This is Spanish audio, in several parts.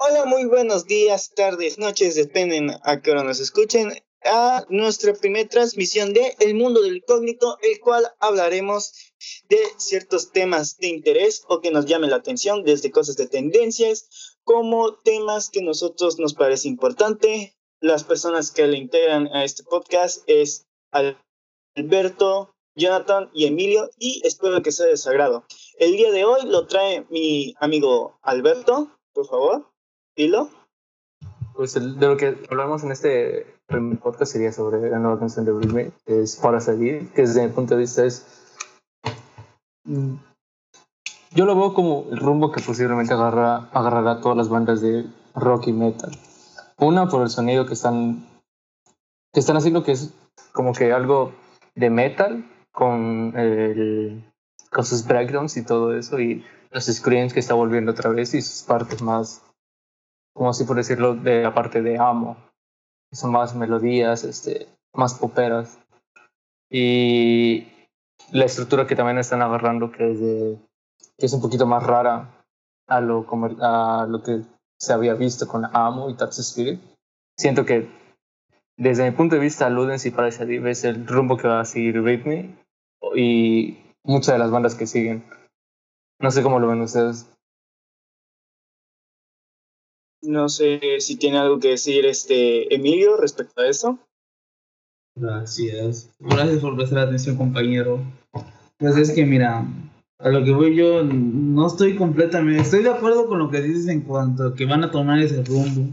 Hola, muy buenos días, tardes, noches, dependen a qué hora nos escuchen, a nuestra primera transmisión de El Mundo del Incógnito, el cual hablaremos de ciertos temas de interés o que nos llamen la atención, desde cosas de tendencias, como temas que a nosotros nos parece importante. Las personas que le integran a este podcast es Alberto, Jonathan y Emilio, y espero que sea de su agrado. El día de hoy lo trae mi amigo Alberto, por favor. Pues de lo que hablamos en este podcast sería sobre la nueva canción de Britney, es Para Seguir, que desde mi punto de vista es... Mm, yo lo veo como el rumbo que posiblemente agarra, agarrará todas las bandas de rock y metal. Una por el sonido que están, que están haciendo que es como que algo de metal con, el, con sus breakdowns y todo eso y los screams que está volviendo otra vez y sus partes más como así por decirlo, de la parte de Amo. Son más melodías, este, más poperas. Y la estructura que también están agarrando, que es, de, que es un poquito más rara a lo, a lo que se había visto con Amo y Touch Spirit. Siento que desde mi punto de vista, Ludens y Paradise es el rumbo que va a seguir Britney y muchas de las bandas que siguen. No sé cómo lo ven ustedes. No sé si tiene algo que decir este Emilio respecto a eso. Gracias. Gracias por prestar atención, compañero. Pues es que mira, a lo que voy yo, no estoy completamente, estoy de acuerdo con lo que dices en cuanto a que van a tomar ese rumbo.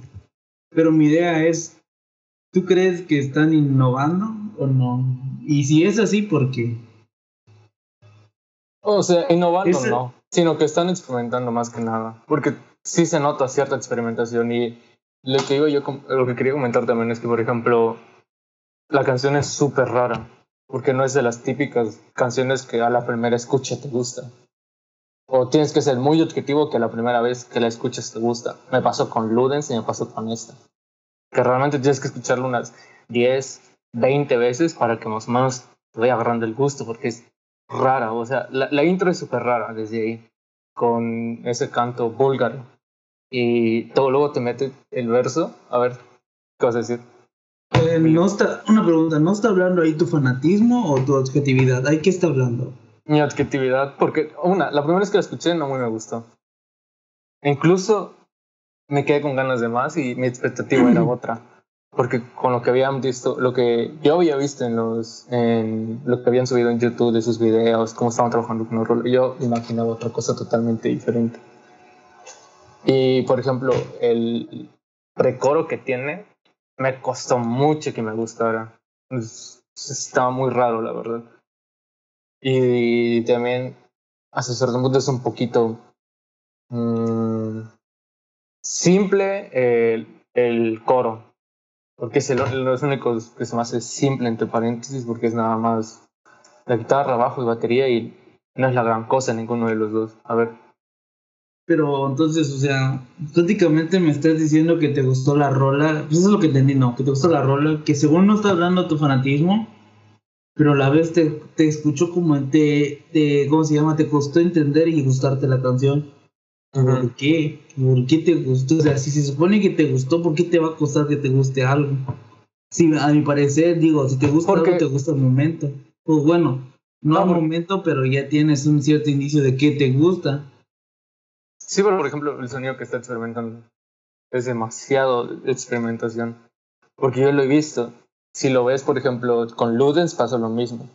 Pero mi idea es, ¿tú crees que están innovando o no? Y si es así, ¿por qué? O sea, innovando no, sino que están experimentando más que nada. Porque sí se nota cierta experimentación y lo que digo yo, lo que quería comentar también es que, por ejemplo, la canción es súper rara, porque no es de las típicas canciones que a la primera escucha te gusta. O tienes que ser muy objetivo que la primera vez que la escuchas te gusta. Me pasó con Ludens y me pasó con esta. Que realmente tienes que escucharla unas 10, 20 veces para que más o menos te vaya agarrando el gusto, porque es rara. O sea, la, la intro es súper rara desde ahí, con ese canto búlgaro y todo luego te mete el verso. A ver, ¿qué vas a decir? Eh, no está, una pregunta, ¿no está hablando ahí tu fanatismo o tu objetividad? ¿Ahí qué está hablando? Mi objetividad, porque una, la primera vez que la escuché no muy me gustó. incluso me quedé con ganas de más y mi expectativa era otra. Porque con lo que habían visto, lo que yo había visto en los, en lo que habían subido en YouTube de sus videos, cómo estaban trabajando con el rol, yo imaginaba otra cosa totalmente diferente. Y por ejemplo, el precoro que tiene me costó mucho que me gustara. estaba muy raro, la verdad. Y también, hasta cierto punto, es un poquito mm, simple el, el, coro. Porque es el, los únicos que se me hace simple, entre paréntesis, porque es nada más la guitarra, bajo y batería, y no es la gran cosa ninguno de los dos. A ver, pero entonces, o sea, prácticamente me estás diciendo que te gustó la rola. Pues eso es lo que entendí, no, que te gustó la rola, que según no estás hablando tu fanatismo, pero a la vez te, te escuchó como te, te, ¿cómo se llama? Te costó entender y gustarte la canción. ¿Por qué? ¿Por qué te gustó? O sea, si se supone que te gustó, ¿por qué te va a costar que te guste algo? Sí, a mi parecer, digo, si te gusta algo, te gusta el momento. Pues bueno, no al momento, pero ya tienes un cierto indicio de que te gusta. Sí, pero por ejemplo, el sonido que está experimentando es demasiado experimentación. Porque yo lo he visto. Si lo ves, por ejemplo, con Ludens pasa lo mismo.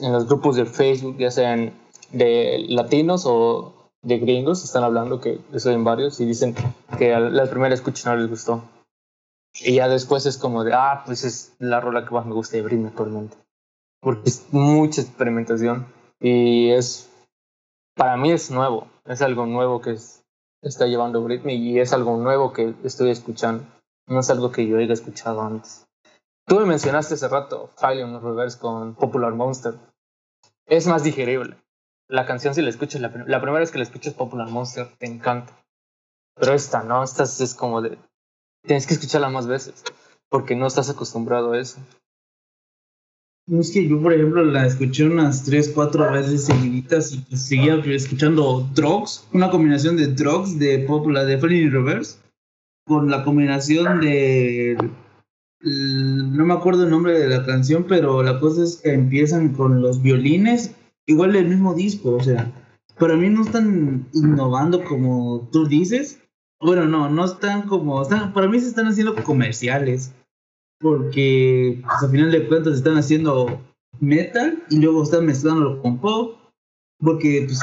En los grupos de Facebook, ya sean de latinos o de gringos, están hablando, que eso en varios, y dicen que la primera escucha no les gustó. Y ya después es como de, ah, pues es la rola que más me gusta de Britney actualmente. Porque es mucha experimentación y es, para mí es nuevo es algo nuevo que está llevando Britney y es algo nuevo que estoy escuchando. No es algo que yo haya escuchado antes. Tú me mencionaste hace rato Fire Reverse con Popular Monster. Es más digerible. La canción, si la escuchas, la, primera vez que la escuchas Popular Monster, te encanta. Pero esta, ¿no? Esta es como de. Tienes que escucharla más veces. Porque no estás acostumbrado a eso. Es que yo, por ejemplo, la escuché unas 3, 4 veces seguiditas y pues seguía escuchando Drugs, una combinación de Drugs de pop, la de Falling in Reverse, con la combinación de. No me acuerdo el nombre de la canción, pero la cosa es que empiezan con los violines, igual el mismo disco, o sea, para mí no están innovando como tú dices. Bueno, no, no están como. Están, para mí se están haciendo comerciales porque pues, al final de cuentas están haciendo metal y luego están mezclándolo con pop, porque pues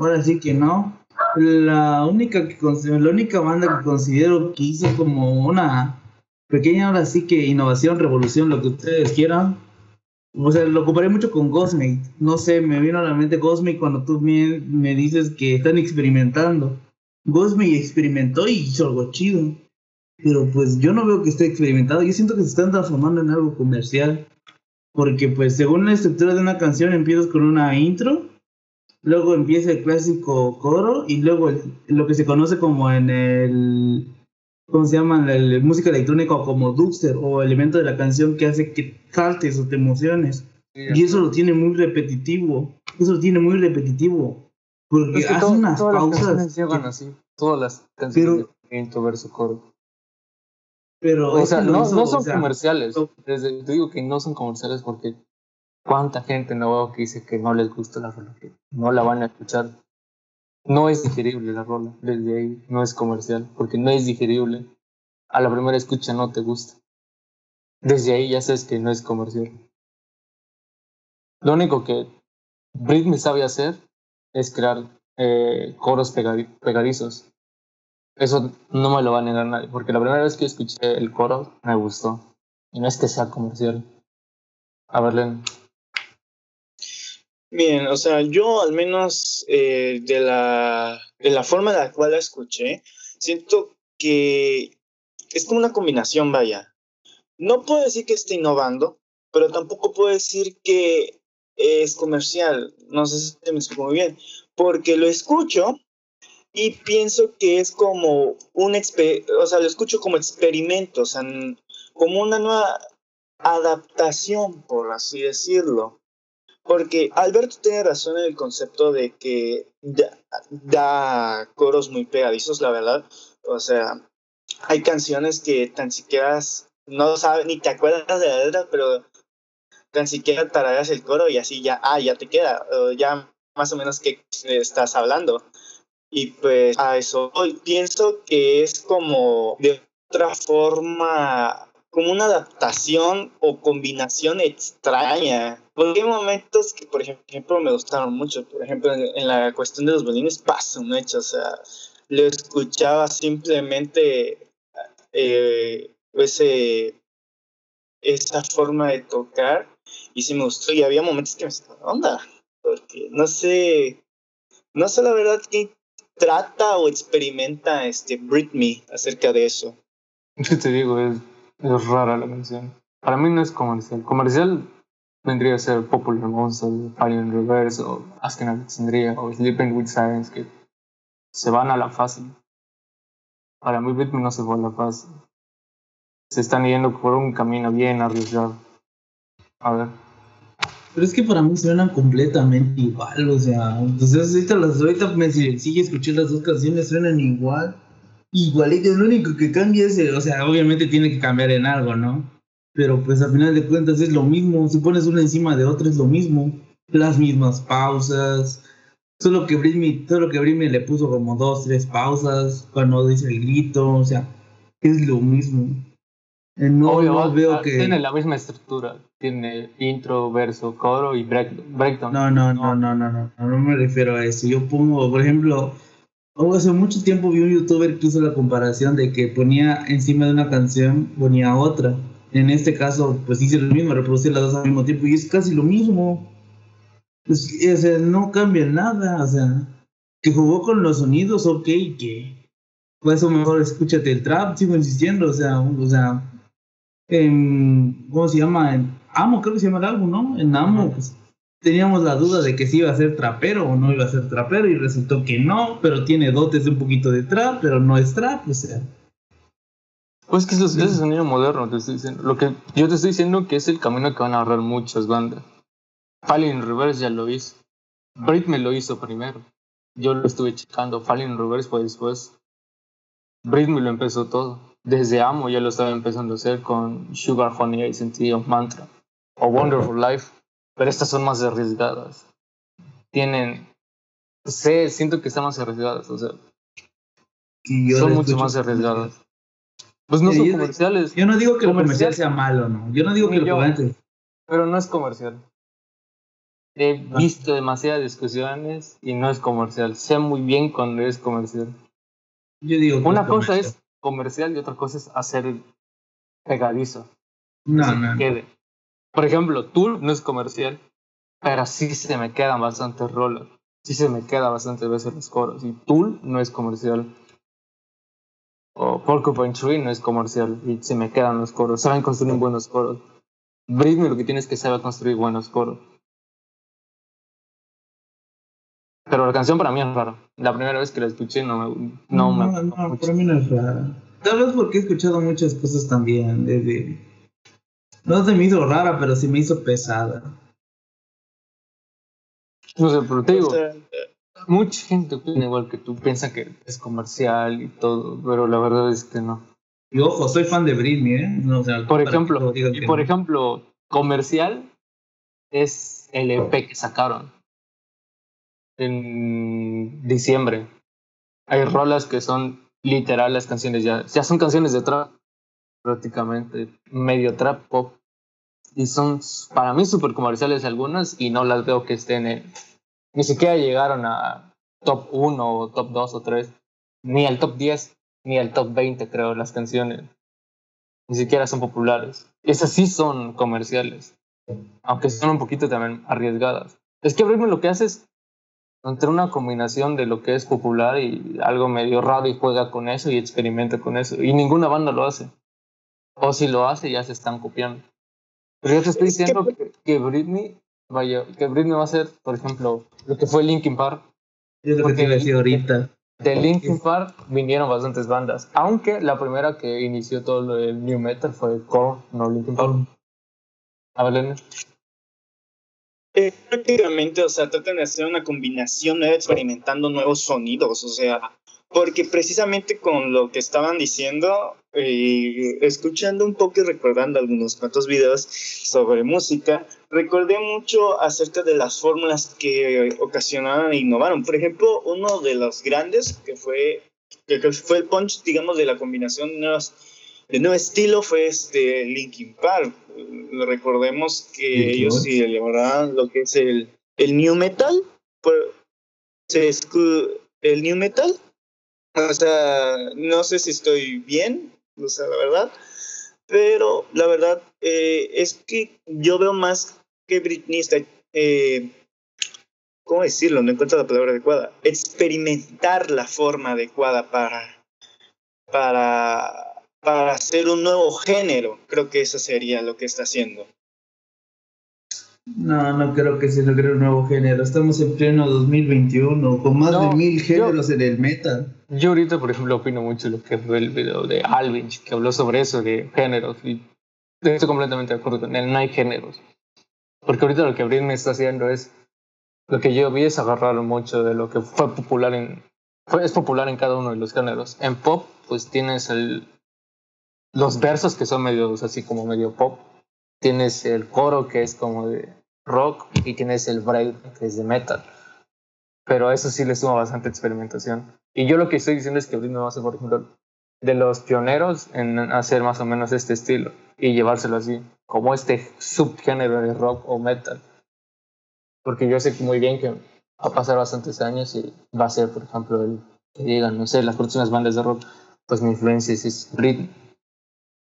ahora sí que no. La única, que, la única banda que considero que hizo como una pequeña, ahora sí que innovación, revolución, lo que ustedes quieran, o sea, lo comparé mucho con Ghostmate. No sé, me vino a la mente Ghostmate cuando tú me, me dices que están experimentando. Ghostmate experimentó y hizo algo chido pero pues yo no veo que esté experimentado, yo siento que se están transformando en algo comercial, porque pues según la estructura de una canción empiezas con una intro, luego empieza el clásico coro y luego lo que se conoce como en el, ¿cómo se llama? La, música electrónica como dubstep o elemento de la canción que hace que saltes o te emociones. y eso lo tiene muy repetitivo, eso lo tiene muy repetitivo. Porque hace unas pausas. Las así, todas las canciones de intro, verso, coro. Pero o sea, no, son comerciales. te digo que no son comerciales porque cuánta gente no veo que dice que no les gusta la rola, que no la van a escuchar. No es digerible la rola, desde ahí no es comercial, porque no es digerible. A la primera escucha no te gusta. Desde ahí ya sabes que no es comercial. Lo único que Britney sabe hacer es crear eh, coros pegadizos. Eso no me lo va a negar nadie, porque la primera vez que escuché el coro me gustó. Y no es que sea comercial. A ver, Len. Bien, o sea, yo al menos eh, de, la, de la forma en la cual la escuché, siento que es como una combinación, vaya. No puedo decir que esté innovando, pero tampoco puedo decir que es comercial. No sé si me explico muy bien. Porque lo escucho y pienso que es como un, o sea, lo escucho como experimento, o sea, como una nueva adaptación, por así decirlo. Porque Alberto tiene razón en el concepto de que da, coros muy pegadizos, la verdad. O sea, hay canciones que tan siquiera no sabes, ni te acuerdas de la letra, pero tan siquiera tarareas el coro y así ya, ah, ya te queda, ya más o menos que estás hablando. Y pues a eso hoy pienso que es como de otra forma, como una adaptación o combinación extraña. Porque hay momentos que, por ejemplo, me gustaron mucho. Por ejemplo, en, la cuestión de los violines pasa un hecho. O sea, lo escuchaba simplemente eh, ese, esa forma de tocar y sí me gustó. Y había momentos que me sacaba onda. Porque no sé, no sé la verdad qué trata o experimenta este Britney acerca de eso? ¿Qué te digo? Es, rara la canción. Para mí no es comercial. Comercial vendría a ser Popular Monster, Alien Reverse, o Asking Alexandria, o Sleeping with Sirens, que se van a la fácil. Para mí Britney no se fue a la fácil. Se están yendo por un camino bien arriesgado. A ver. Pero es que para mí suenan completamente igual, o sea, entonces ahorita, las, ahorita me sigue escuché las dos canciones, suenan igual, igualito, lo único que cambia es, o sea, obviamente tiene que cambiar en algo, ¿no? Pero pues al final de cuentas es lo mismo, si pones una encima de otra es lo mismo, las mismas pausas, solo que Britney, solo que Britney le puso como dos, tres pausas cuando dice el grito, o sea, es lo mismo. Eh, no, veo que... Tiene la misma estructura. Tiene intro, verso, coro y breakdown. No, no, no, no, no, no, no, me refiero a eso. Yo pongo, por ejemplo, hace mucho tiempo vi un youtuber que hizo la comparación de que ponía encima de una canción, ponía otra. En este caso, pues hice lo mismo, reproducir las dos al mismo tiempo y es casi lo mismo. Pues, o sea, no cambia nada, o sea, que jugó con los sonidos, ok, que por eso mejor escúchate el trap, sigo insistiendo, o sea, o sea, ¿cómo se llama? En Amo, creo que se llama el álbum, ¿no? En Amo, pues teníamos la duda de que si iba a ser trapero o no iba a ser trapero y resultó que no, pero tiene dotes de un poquito de trap, pero no es trap, o sea. Pues que es- ese es sonido moderno, te estoy diciendo. Lo que yo te estoy diciendo que es el camino que van a ahorrar muchas bandas. Falling in Reverse ya lo hizo. Britney lo hizo primero. Yo lo estuve checando. Falling in Reverse fue después. Britney lo empezó todo. Desde Amo ya lo estaba empezando a hacer con Sugar Honey Ice o Mantra o Wonderful Life. Pero estas son más arriesgadas. Tienen. Sé, siento que están más arriesgadas. O sea, Y son mucho más arriesgadas. Pues no son yo- comerciales. Yo no digo que el Comercial. sea malo, ¿no? Yo no digo que el yo. comercial pero no es comercial. He visto demasiadas discusiones y no es comercial. Sé muy bien cuando es comercial. Yo digo que Una cosa comercial. es comercial y otra cosa es hacer pegadizo. No, que se no, no. quede. Por ejemplo, Tool no es comercial, pero sí se me quedan bastantes rolas. Sí se me queda bastantes veces los coros. Y Tool no es comercial. O Porcupine Tree no es comercial y se me quedan los coros. Saben construir buenos coros. Britney lo que tienes que saber construir buenos coros. Pero la canción para mí es rara. La primera vez que la escuché no me, no, me no, gustó no, mucho. para mí no es rara. Tal vez porque he escuchado muchas cosas también. Desde... No se me hizo rara, pero sí me hizo pesada. No sé, pero te digo, O sea, mucha gente opina igual que tú, piensa que es comercial y todo, pero la verdad es que no. Y ojo, soy fan de Britney, ¿eh? No, o sea, Por ejemplo, y por no. ejemplo, comercial es el EP que sacaron en diciembre. Hay rolas que son literal las canciones ya, ya son canciones de trap, prácticamente, medio trap pop. Y son para mí súper comerciales algunas y no las veo que estén. Ni siquiera llegaron a top 1 o top 2 o 3, ni al top 10, ni al top 20 creo las canciones. Ni siquiera son populares. Esas sí son comerciales, aunque son un poquito también arriesgadas. Es que Britney lo que hace es entre una combinación de lo que es popular y algo medio raro y juega con eso y experimenta con eso. Y ninguna banda lo hace. O si lo hace ya se están copiando. Pero yo te estoy Es que- diciendo que, que Britney vaya, que Britney va a ser, por ejemplo, lo que fue Linkin Park. Es lo que porque- te ahorita. De Linkin Park vinieron bastantes bandas, aunque la primera que inició todo lo del new metal fue Korn, no Linkin Park. A ver, Lenny. eh, prácticamente, o sea, tratan de hacer una combinación nueva, experimentando nuevos sonidos, o sea, porque precisamente con lo que estaban diciendo, eh, escuchando un poco y recordando algunos cuantos videos sobre música, recordé mucho acerca de las fórmulas que ocasionaron e innovaron. Por ejemplo, uno de los grandes que fue, que fue el punch, digamos, de la combinación de nuevas de nuevo estilo fue este Linkin Park. Recordemos que Linkin ellos sí elaboraban lo que es el, el new metal. por- se el new metal. O sea, no sé si estoy bien, o sea, la verdad. Pero la verdad eh, es que yo veo más que Britney está, eh, ¿cómo decirlo? No encuentro la palabra adecuada. Experimentar la forma adecuada para, para, para hacer un nuevo género. Creo que eso sería lo que está haciendo. No, no creo que se logre un nuevo género. Estamos en pleno 2021, con más No, de mil yo- géneros en el metal. Yo ahorita, por ejemplo, opino mucho lo que fue el video de Alvin, que habló sobre eso, de géneros, y estoy completamente de acuerdo con él, no hay géneros. Porque ahorita lo que Britney está haciendo es, lo que yo vi es agarrar mucho de lo que fue popular en, fue, es popular en cada uno de los géneros. En pop, pues tienes el, los versos que son medios así como medio pop, tienes el coro que es como de rock y tienes el break que es de metal. Pero a eso sí le suma bastante experimentación. Y yo lo que estoy diciendo es que Britney ser, por ejemplo, de los pioneros en hacer más o menos este estilo y llevárselo así, como este subgénero de rock o metal. Porque yo sé muy bien que va a pasar bastantes años y va a ser, por ejemplo, el que digan, no sé, las próximas bandas de rock, pues mi influencia es Britney.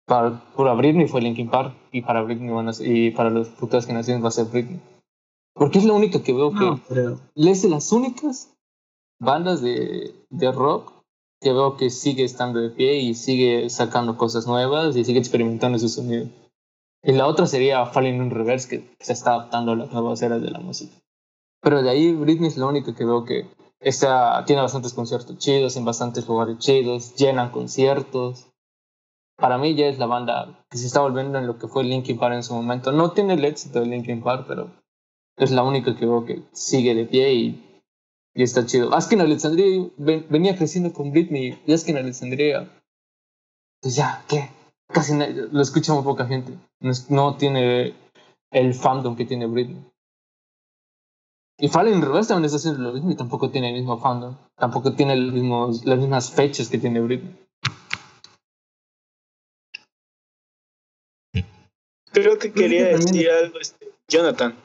Para, para Britney fue Linkin Park y para Britney y para las futuras generaciones va a ser Britney. Porque es la única que veo que No, creo. es de las únicas bandas de, de rock que veo que sigue estando de pie y sigue sacando cosas nuevas y sigue experimentando su sonido. Y la otra sería Falling in Reverse, que se está adaptando a las nuevas eras de la música. Pero de ahí Britney es la única que veo que está, tiene bastantes conciertos chidos en bastantes lugares chidos, llenan conciertos. Para mí ya es la banda que se está volviendo en lo que fue Linkin Park en su momento. No tiene el éxito de Linkin Park, pero es la única que sigue de pie y, está chido. Askin Alexandria venía creciendo con Britney y Askin Alexandria, pues ya, ¿qué? Casi lo escucha muy poca gente. No, tiene el fandom que tiene Britney. Y Fallen Reverse también está haciendo lo mismo y tampoco tiene el mismo fandom. Tampoco tiene las mismas fechas que tiene Britney. Creo que quería decir algo, este, Jonathan.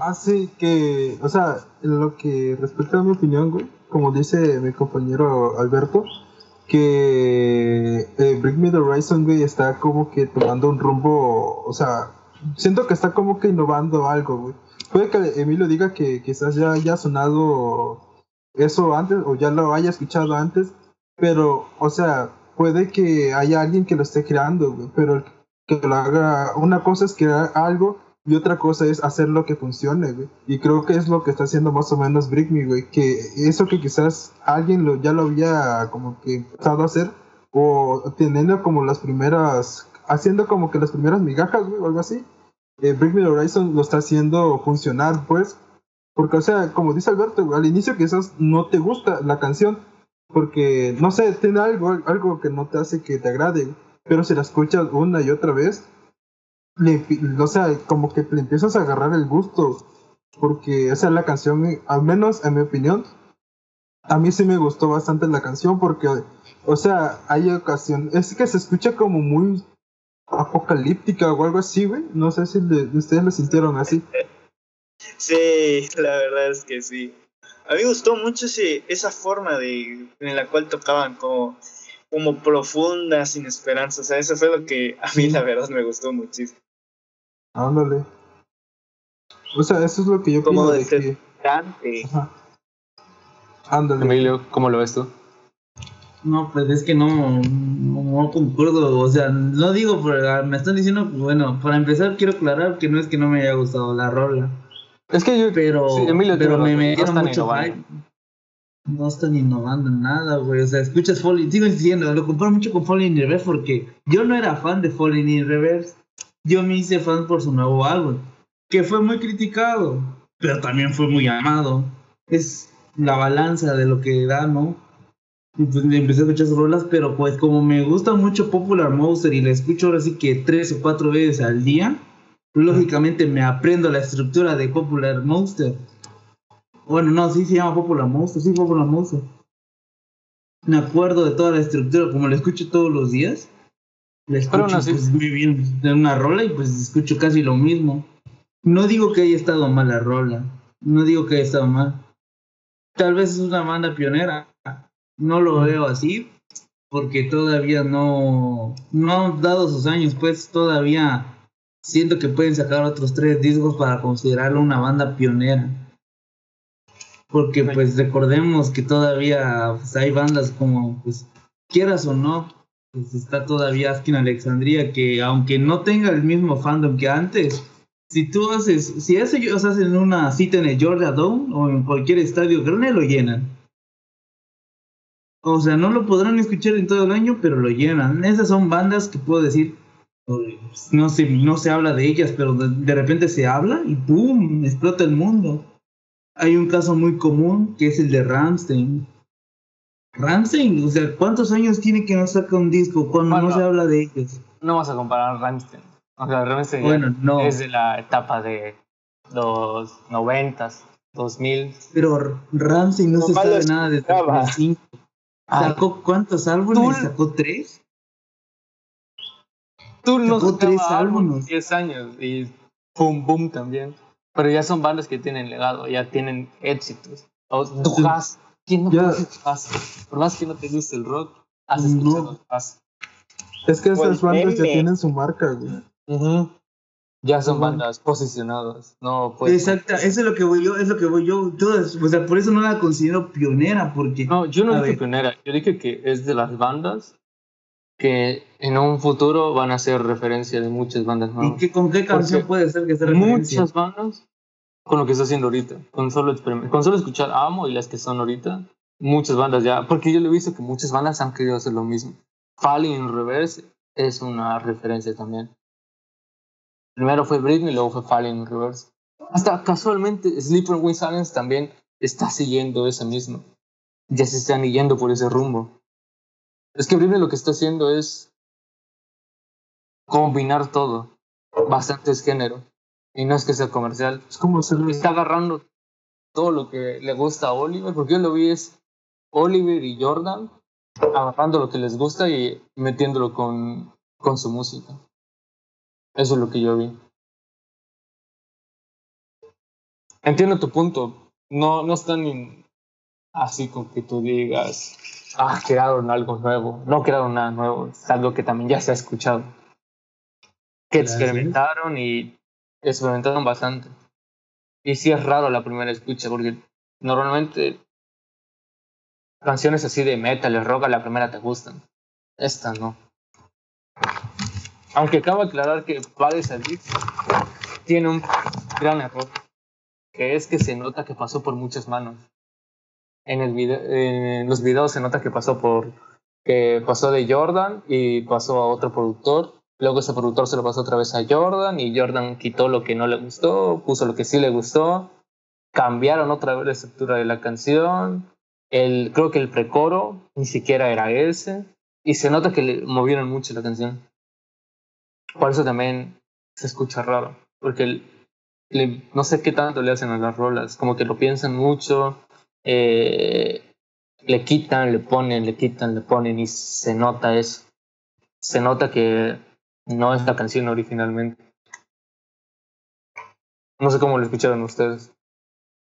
Ah, sí, que, o sea, lo que respecta a mi opinión, güey, como dice mi compañero Alberto, que eh, Bring Me the Horizon, güey, está como que tomando un rumbo, o sea, siento que está como que innovando algo, güey. Puede que Emilio diga que quizás ya haya sonado eso antes o ya lo haya escuchado antes, pero, o sea, puede que haya alguien que lo esté creando, güey, pero que lo haga, una cosa es crear algo y otra cosa es hacer lo que funcione, güey. Y creo que es lo que está haciendo más o menos Brick Me, güey. Que eso que quizás alguien lo, ya lo había como que empezado a hacer, o teniendo como las primeras, haciendo como que las primeras migajas, güey, o algo así. Eh, Brick Horizon lo está haciendo funcionar, pues. Porque, o sea, como dice Alberto, al inicio quizás no te gusta la canción, porque, no sé, tiene algo, algo que no te hace que te agrade, pero si la escuchas una y otra vez, le, o sea, como que le empiezas a agarrar el gusto, porque, o sea, la canción, al menos en mi opinión, a mí sí me gustó bastante la canción, porque, o sea, hay ocasión, es que se escucha como muy apocalíptica o algo así, güey, no sé si ustedes lo sintieron así. Sí, la verdad es que sí. A mí me gustó mucho ese, esa forma de, en la cual tocaban como como profunda, sin esperanza. O sea, eso fue lo que a mí la verdad me gustó muchísimo. Ándale. O sea, eso es lo que yo como de que... Ándale. Emilio, ¿cómo lo ves tú? No, pues es que no, no, concuerdo. O sea, no digo, pero me están diciendo, pues bueno, para empezar quiero aclarar que no es que no me haya gustado la rola. Es que yo, pero, Emilio, pero me metieron mucho no están innovando en nada, güey. O sea, escuchas Falling, sigo diciendo, lo comparo mucho con Falling in Reverse porque yo no era fan de Falling in Reverse. Yo me hice fan por su nuevo álbum, que fue muy criticado, pero también fue muy amado. Es la balanza de lo que da, ¿no? Y pues empecé a escuchar sus rolas, pero pues como me gusta mucho Popular Monster y la escucho ahora sí que tres o cuatro veces al día, lógicamente me aprendo la estructura de Popular Monster bueno, no, sí se llama Popular Monster, sí, Popular Monster. Me acuerdo de toda la estructura, como la escucho todos los días. La escucho pues, muy bien en una rola y pues escucho casi lo mismo. No digo que haya estado mal la rola, no digo que haya estado mal. Tal vez es una banda pionera, no lo veo así, porque todavía no, no dado sus años, pues todavía siento que pueden sacar otros tres discos para considerarlo una banda pionera porque pues recordemos que todavía pues, hay bandas como, pues quieras o no, pues está todavía Askin Alexandria, que aunque no tenga el mismo fandom que antes, si tú haces, si ellos hacen una cita en el Georgia Dome o en cualquier estadio grande, lo llenan. O sea, no lo podrán escuchar en todo el año, pero lo llenan. Esas son bandas que puedo decir, no se, no se habla de ellas, pero de repente se habla y ¡pum! explota el mundo. Hay un caso muy común que es el de Ramstein. Ramstein, o sea, ¿cuántos años tiene que no saca un disco cuando no se habla de ellos? No vas a comparar Ramstein. O sea, Ramstein bueno, no. es de la etapa de los noventas, 2000. Pero Ramstein no, se sabe nada de 2005. ¿Sacó cuántos álbumes? ¿Sacó tres? Tú no sacó tres álbumes. 10 años y Boom Boom también. Pero ya son bandas que tienen legado, ya tienen éxitos. O Dujas. ¿Quién no conoce Por más que no te guste el rock, has escuchado no. Es que esas bandas ya tienen su marca, güey. Ya son bandas posicionadas, no Exacto, eso es lo que voy yo, es lo que voy yo, todas, o sea, por eso no la considero pionera, porque... No, yo no dije pionera, yo dije que es de las bandas que en un futuro van a ser referencia de muchas bandas ¿Y qué, con qué canción puede ser que sea referencia? Muchas bandas con lo que está haciendo ahorita. Con solo, con solo escuchar Amo y las que son ahorita, muchas bandas ya. Porque yo le he visto que muchas bandas han querido hacer lo mismo. Falling in Reverse es una referencia también. Primero fue Britney, luego fue Falling in Reverse. Hasta casualmente Sleeper With Silence también está siguiendo ese mismo. Ya se están yendo por ese rumbo. Es que Britney lo que está haciendo es combinar todo. Bastantes géneros. Y no es que sea comercial. Es como ser Está agarrando todo lo que le gusta a Oliver, porque yo lo vi es Oliver y Jordan agarrando lo que les gusta y metiéndolo con, con su música. Eso es lo que yo vi. Entiendo tu punto. No, no están así con que tú digas, ah, crearon algo nuevo. No crearon nada nuevo. Es algo que también ya se ha escuchado. Que experimentaron y experimentaron bastante. Y sí es raro la primera escucha, porque normalmente canciones así de metal, de rock, a la primera te gustan. Esta no. Aunque cabe aclarar que Paris Sadik tiene un gran error, que es que se nota que pasó por muchas manos. En, el video, en los videos se nota que pasó por que pasó de Jordan y pasó a otro productor. Luego ese productor se lo pasó otra vez a Jordan y Jordan quitó lo que no le gustó, puso lo que sí le gustó. Cambiaron otra vez la estructura de la canción. El, creo que el precoro ni siquiera era ese. Y se nota que le movieron mucho la canción. Por eso también se escucha raro. Porque le- no sé qué tanto le hacen a las rolas. Como que lo piensan mucho. Eh, le quitan, le ponen, le quitan, le ponen. Y se nota eso. Se nota que no es la canción originalmente. No sé cómo lo escucharon ustedes.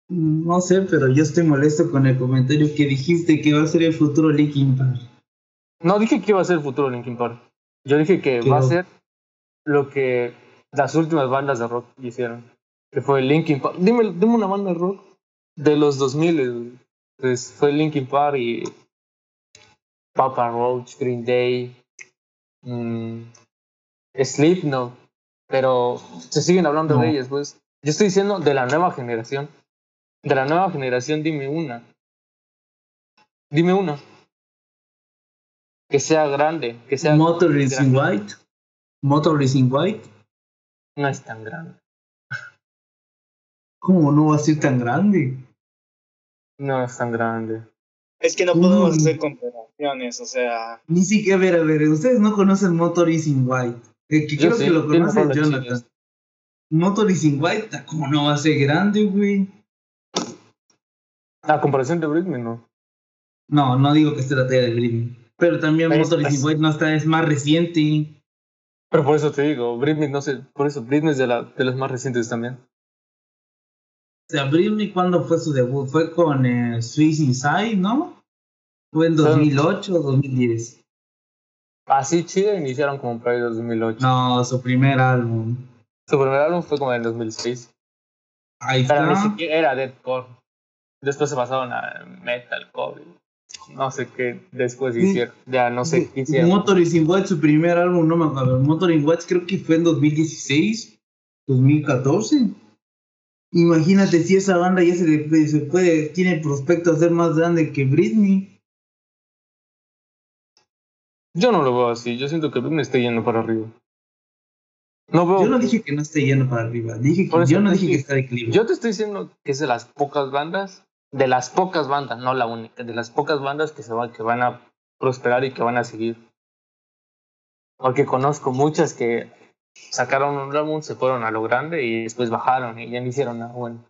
No sé, pero yo estoy molesto con el comentario que dijiste que va a ser el futuro Linkin Park. No dije que iba a ser el futuro Linkin Park. Yo dije que va a ser lo que las últimas bandas de rock hicieron. Que fue Linkin Park. Dime, dime una banda de rock de los 2000. Pues fue Linkin Park y Papa Roach, Green Day, mm, Slipknot. Pero se siguen hablando No. de ellas, pues. Yo estoy diciendo de la nueva generación. De la nueva generación, dime una. Dime una. Que sea grande, que sea Motor grande. White. Motor in White. No es tan grande. ¿Cómo no va a ser tan grande? No es tan grande. Es que no podemos Mm. hacer comparaciones, o sea, Ni siquiera, a ver, a ver, ustedes no conocen Motor is in White. El que creo sí, que lo conoce Jonathan. Motor is in White, ¿cómo no va a ser grande, güey? A comparación de Britney, no. No, no digo que esté la talla de Britney. Pero también Es- Motor is es- in White no está, es más reciente. Pero por eso te digo, Britney no sé, por eso Britney es de, la, de las más recientes también. O sea, Britney, ¿cuándo fue su debut? Fue con eh, Swiss Inside, ¿no? Fue en Son- 2008 o 2010. Así chida iniciaron como por ahí 2008. No, su primer álbum. Su primer álbum fue como en 2006. Ahí Pero ni está. siquiera era deathcore. Después se pasaron a metalcore. No sé qué después Sí. hicieron. Ya no sé qué hicieron. Motor is in White, su primer álbum, no me acuerdo. Motor in White creo que fue en 2016, 2014. Imagínate si esa banda ya se, le, se puede, tiene prospecto a ser más grande que Britney. Yo no lo veo así. Yo siento que Britney está yendo para arriba. No veo. Yo no dije que no esté yendo para arriba, dije que, yo no dije que está de equilibrio. Yo te estoy diciendo que es de las pocas bandas, de las pocas bandas, no la única, de las pocas bandas que se van, que van a prosperar y que van a seguir. Porque conozco muchas que sacaron un álbum, se fueron a lo grande y después bajaron y ya no hicieron nada bueno.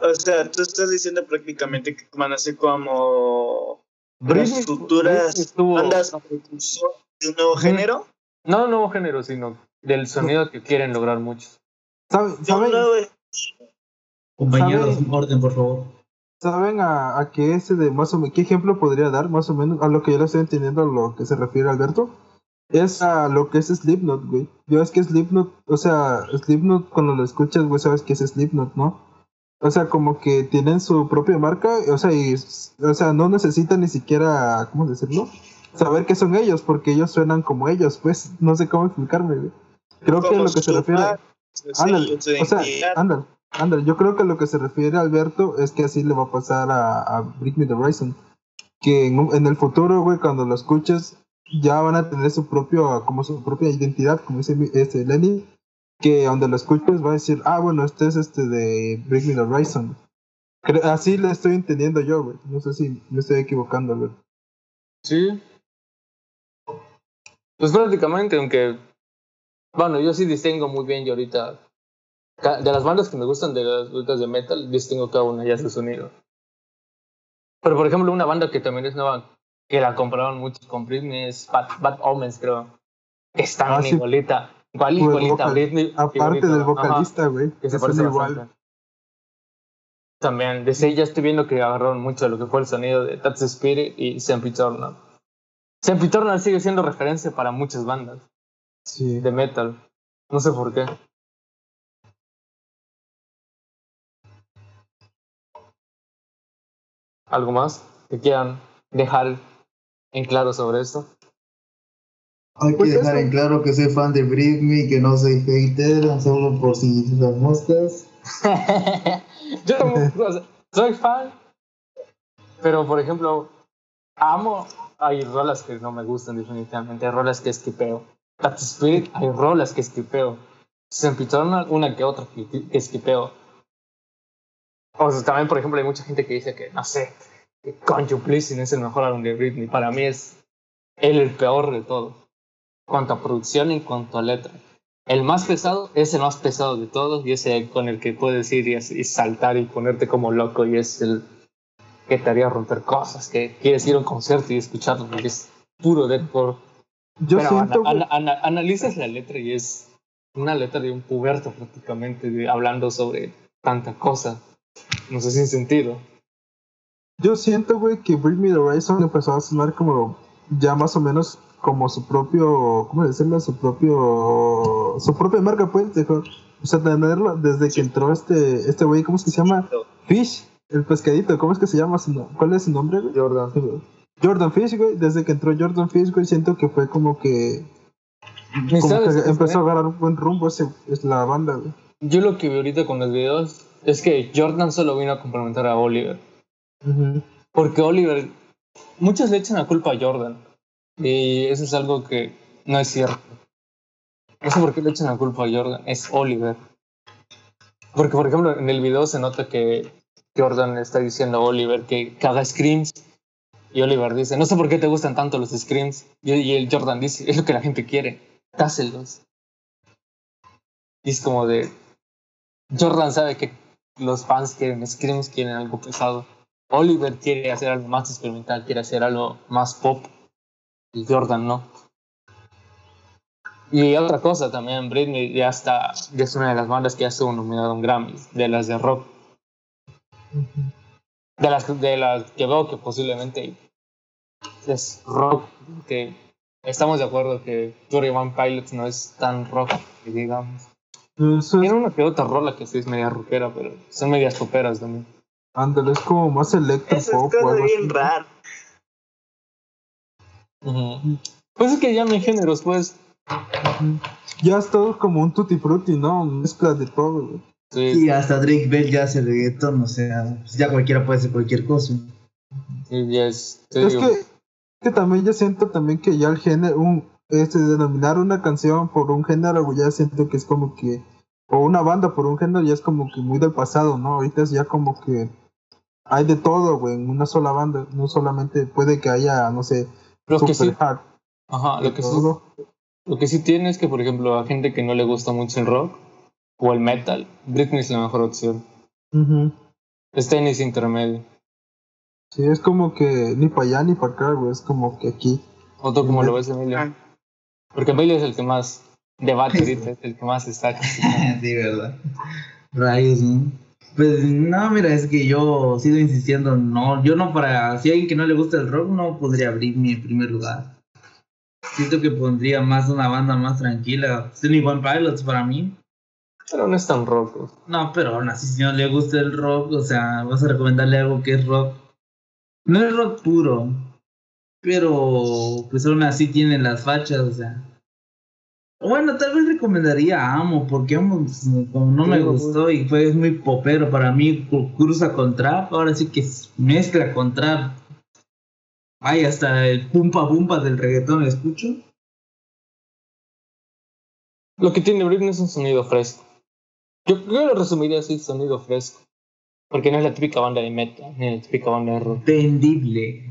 o sea, tú estás diciendo prácticamente que van a ser como Britney- las futuras estuvo- bandas de un nuevo Ujú. género. No un nuevo género, sino del sonido que quieren lograr muchos. ¿Saben, nuevo Compañeros, ¿sabe? orden, por favor. saben a, a qué ese de más o menos, qué ejemplo podría dar más o menos a lo que yo le estoy entendiendo a lo que se refiere Alberto? Es a lo que es Slipknot, güey. Yo es que Slipknot, o sea, Slipknot cuando lo escuchas, güey, sabes que es Slipknot, ¿no? O sea, como que tienen su propia marca, o sea, y, o sea, no necesitan ni siquiera, ¿cómo decirlo? Saber que son ellos, porque ellos suenan como ellos, pues, no sé cómo explicarme, güey. Creo que a lo que se refiere... Ándale, o sea, ándale, ándale. Yo creo que a lo que se refiere Alberto es que así le va a pasar a, a Bring Me the Horizon. Que en el futuro, güey, cuando lo escuches, ya van a tener su propio, como su propia identidad, como dice este Lenny, que donde lo escuches va a decir, ah, bueno, este es este de Bring Me the Horizon. Así le estoy entendiendo yo, güey. No sé si me estoy equivocando, güey. Sí. Pues prácticamente, aunque. Bueno, yo sí distingo muy bien yo ahorita. De las bandas que me gustan de las bandas de metal, distingo cada una ya su sonido. Pero por ejemplo, una banda que también es nueva, que la compraron muchos con Britney, es Bad, Bad Omens, creo. Que es tan Ah, sí. igualita. Igual, igualita vocal- Britney. Aparte igualita, del vocalista, güey. que se parece igual. bastante. También, desde ahí ya estoy viendo que agarraron mucho de lo que fue el sonido de That's the Spirit y. St. Eternal sigue siendo referencia para muchas bandas Sí. de metal. No sé por qué. ¿Algo más que quieran dejar en claro sobre esto? Hay que Pues dejar eso. en claro que soy fan de Britney, que no soy hater, solo por si las moscas. Yo no- o sea, soy fan, pero por ejemplo, amo. Hay rolas que no me gustan, definitivamente. Hay rolas que esquipeo. That Spirit, hay rolas que esquipeo. Sempiternal, una que otra que, que esquipeo. O sea, también, por ejemplo, hay mucha gente que dice que, no sé, que Conjure Blessing es el mejor álbum de Britney. Para mí es el, el peor de todos. Cuanto a producción y cuanto a letra. El más pesado es el más pesado de todos y es el con el que puedes ir y, y saltar y ponerte como loco y es el que te haría romper cosas, que quieres ir a un concierto y escucharlo porque es puro deathcore. Yo Pero siento, ana- ana- ana- analizas la letra y es una letra de un puberto prácticamente, de- hablando sobre tanta cosa. No sé sin sentido. Yo siento, güey, que Bring Me the Horizon empezó a sonar como ya más o menos como su propio, ¿cómo decirlo? Su propio, su propia marca, pues, dejó, o sea, tenerlo desde que entró este, este güey, ¿cómo es que se llama? Fish, el pescadito, ¿cómo es que se llama? ¿Cuál es su nombre, güey? Jordan. Jordan Fish, güey, desde que entró Jordan Fish, güey, siento que fue como que, como sabes que qué empezó a agarrar un buen rumbo ese, es la banda, güey. Yo lo que veo ahorita con los videos es que Jordan solo vino a complementar a Oliver. Porque Oliver, muchos le echan la culpa a Jordan. Y eso es algo que no es cierto. No sé por qué le echan la culpa a Jordan, es Oliver. Porque, por ejemplo, en el video se nota que Jordan está diciendo a Oliver que, haga screams. Y Oliver dice, no sé por qué te gustan tanto los screams. Y, y el Jordan dice, es lo que la gente quiere, dáselos. Y es como de, Jordan sabe que los fans quieren screams, quieren algo pesado. Oliver quiere hacer algo más experimental, quiere hacer algo más pop. Y Jordan no. Y otra cosa también, Britney ya está, ya es una de las bandas que ya estuvo nominada a un Grammy, de las de rock. De las, de las que veo que posiblemente es rock, que estamos de acuerdo que Twenty One Pilots no es tan rock, digamos. Tiene una que otra rola que sí es media rockera, pero son medias poperas también. Ándale, es como más electro Eso pop es algo bien así. rara. Ujú. Pues es que llamen géneros, pues. Ya es todo como un tutti frutti, ¿no? Mezcla de todo, güey. Sí, Y hasta Drake Bell ya hace reggaeton, o sea, pues ya cualquiera puede hacer cualquier cosa. sí, ya es. Es que, que también yo siento también que ya el género, un, este, denominar una canción por un género, güey, ya siento que es como que, o una banda por un género, ya es como que muy del pasado, ¿no? Ahorita es ya como que hay de todo, güey, en una sola banda, no solamente puede que haya, no sé, lo que super sí, hard, ajá, lo que sí, lo que sí tiene es que, por ejemplo, a gente que no le gusta mucho el rock o el metal, Britney es la mejor opción. Ujú. Está en ese intermedio. Sí, es como que ni para allá ni para acá, güey, es como que aquí. Otro como lo ves, Emilio. Ah. Porque Emilio es el que más debate ahorita, es el que más está. sí, verdad. Rayos, ¿no? Pues no, mira, es que yo sigo insistiendo, no, yo no para, si alguien que no le gusta el rock, no podría abrirme en primer lugar. Siento que pondría más una banda más tranquila. Stony One Pilots para mí. Pero no es tan rock. No, pero aún así, si no le gusta el rock, o sea, vas a recomendarle algo que es rock. No es rock puro, pero pues aún así tiene las fachas, o sea. Bueno, tal vez recomendaría a Amo, porque Amo pues, como no me gustó y fue muy popero para mí, cruza con trap, ahora sí que mezcla con trap. Ay, hasta el pumpa pumpa del reggaetón, ¿escucho? Lo que tiene Britney es un sonido fresco. Yo, yo lo resumiría así, sonido fresco. Porque no es la típica banda de metal, ni la típica banda de rock. Vendible.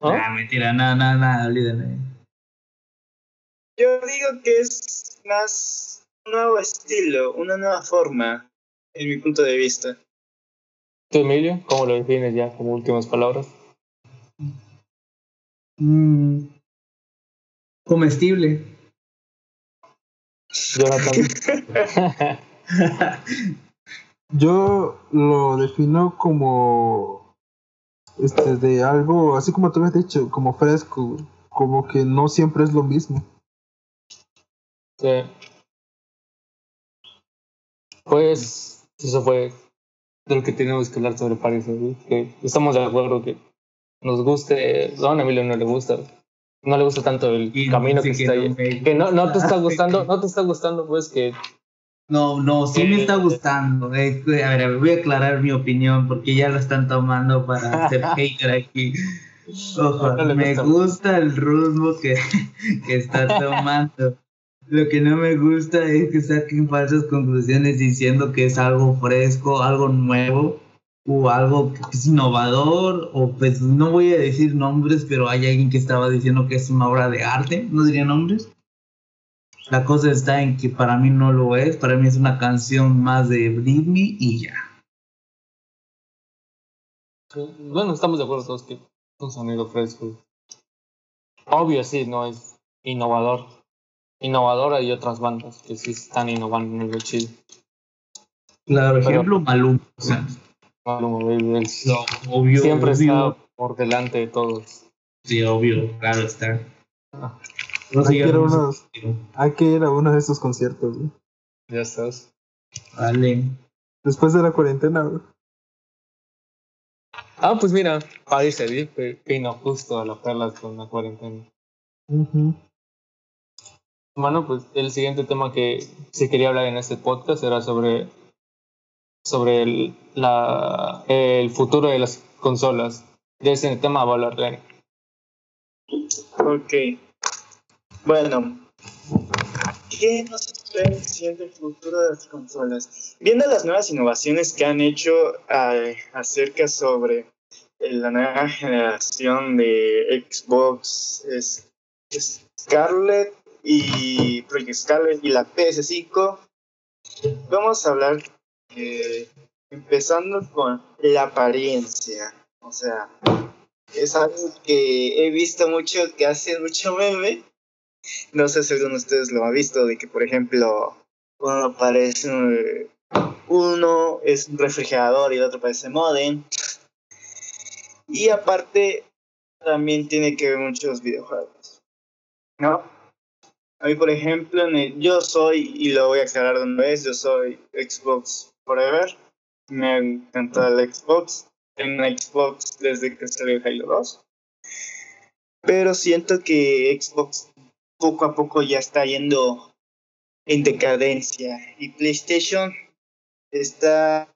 ¿no? Ah, mentira, nada, nada, nada, olvídalo. Yo digo que es más un nuevo estilo, una nueva forma, en mi punto de vista. ¿Tú, Emilio? ¿Cómo lo defines ya como últimas palabras? Mm, comestible. Jonathan. Yo lo defino como este de algo, así como tú me has dicho, como fresco, como que no siempre es lo mismo. Sí. Pues eso fue de lo que tenemos que hablar sobre Paris. ¿sí? Que estamos de acuerdo que nos guste, no, a Emilio no le gusta, no le gusta tanto el Y camino que dice está ahí. Que no, no te está gusta. gustando, no te está gustando, pues que No, no, sí me está Eh, gustando. Eh, a ver, a ver, voy a aclarar mi opinión porque ya lo están tomando para hacer hater aquí. Ojo, No me gusta. gusta el ritmo que, que está tomando. Lo que no me gusta es que saquen falsas conclusiones diciendo que es algo fresco, algo nuevo o algo que es innovador o pues no voy a decir nombres, pero hay alguien que estaba diciendo que es una obra de arte, no diría nombres. La cosa está en que para mí no lo es, para mí es una canción más de Britney y ya. Bueno, estamos de acuerdo todos que es un sonido fresco. Obvio, sí, no es innovador. Innovador hay otras bandas que sí están innovando en el chido. Claro, Pero- ejemplo Maluma. O sea, Maluma, baby, él no, obvio, siempre obvio. está por delante de todos. Sí, obvio, claro está. Ah. No Hay sé, que, ir a no sé. unos- hay que ir a uno de esos conciertos, güey. Ya estás. Vale. Después de la cuarentena, güey. Ah, pues mira, Paris se vino justo a la perla con la cuarentena. Ujú. Bueno, pues el siguiente tema que se quería hablar en este podcast era sobre, sobre el, la, el futuro de las consolas. De ese tema va a hablar. Ok. Bueno, ¿qué nos espera el siguiente futuro de las consolas? Viendo las nuevas innovaciones que han hecho eh, acerca sobre la nueva generación de Xbox es, Scarlett y Project Scarlett y la PS5, vamos a hablar eh, empezando con la apariencia. O sea, es algo que he visto mucho, que hace mucho meme. No sé si alguno de ustedes lo ha visto, de que, por ejemplo, uno parece un- uno es un refrigerador y el otro parece modem. Y aparte, también tiene que ver muchos videojuegos. ¿No? A mí, por ejemplo, en el- yo soy, y lo voy a aclarar de una vez, yo soy Xbox Forever. Me encanta el Xbox en Xbox desde que salió Halo 2. Pero siento que Xbox poco a poco ya está yendo en decadencia y PlayStation está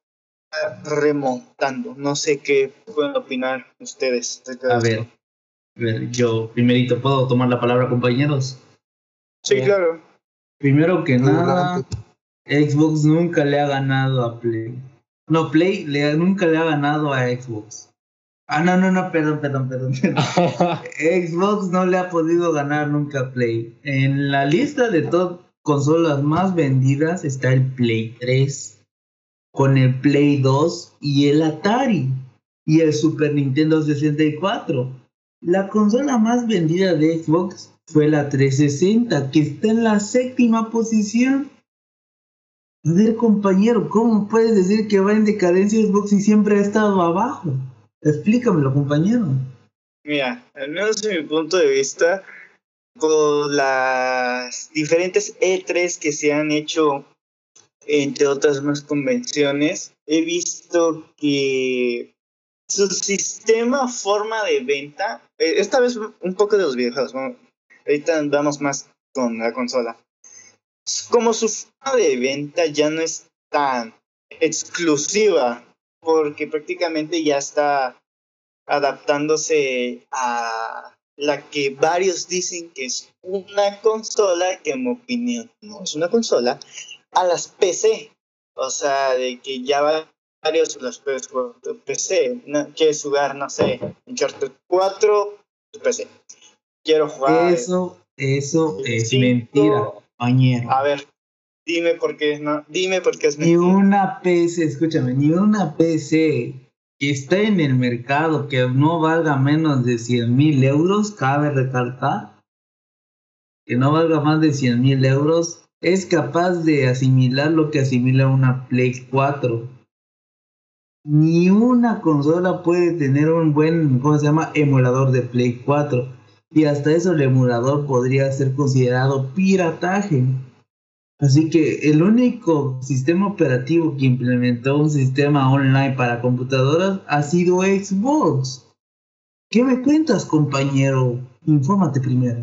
remontando. No sé qué pueden opinar ustedes. A ver, a ver, yo primerito puedo tomar la palabra, compañeros. Sí, claro. Primero que nada. Xbox nunca le ha ganado a Play. No, Play le, nunca le ha ganado a Xbox. Ah, no, no, no, perdón, perdón, perdón. perdón. Xbox no le ha podido ganar nunca a Play. En la lista de top consolas más vendidas está el Play 3, con el Play 2 y el Atari y el Super Nintendo 64. La consola más vendida de Xbox fue la 360, que está en la séptima posición. A compañero, ¿cómo puedes decir que va en decadencia Xbox y siempre ha estado abajo? Explícamelo, compañero. Mira, al menos en mi punto de vista, con las diferentes E3 que se han hecho, entre otras más convenciones, he visto que su sistema, forma de venta, eh, esta vez un poco de los videojuegos. Ahorita vamos más con la consola. Como su forma de venta ya no es tan exclusiva, porque prácticamente ya está adaptándose a la que varios dicen que es una consola, que en mi opinión no es una consola, a las PC. O sea, de que ya varios los PC. No, quieres jugar, no sé, Uncharted 4, PC. Quiero jugar. Eso, eso es mentira, compañero. A ver, dime por qué, no, dime por qué es mentira. Ni una PC, escúchame, ni una PC que está en el mercado que no valga menos de 100 mil euros, cabe recalcar que no valga más de 100 mil euros, es capaz de asimilar lo que asimila una Play 4. Ni una consola puede tener un buen, ¿cómo se llama?, emulador de Play 4. Y hasta eso el emulador podría ser considerado pirataje. Así que el único sistema operativo que implementó un sistema online para computadoras ha sido Xbox. ¿Qué me cuentas, compañero? Infórmate primero.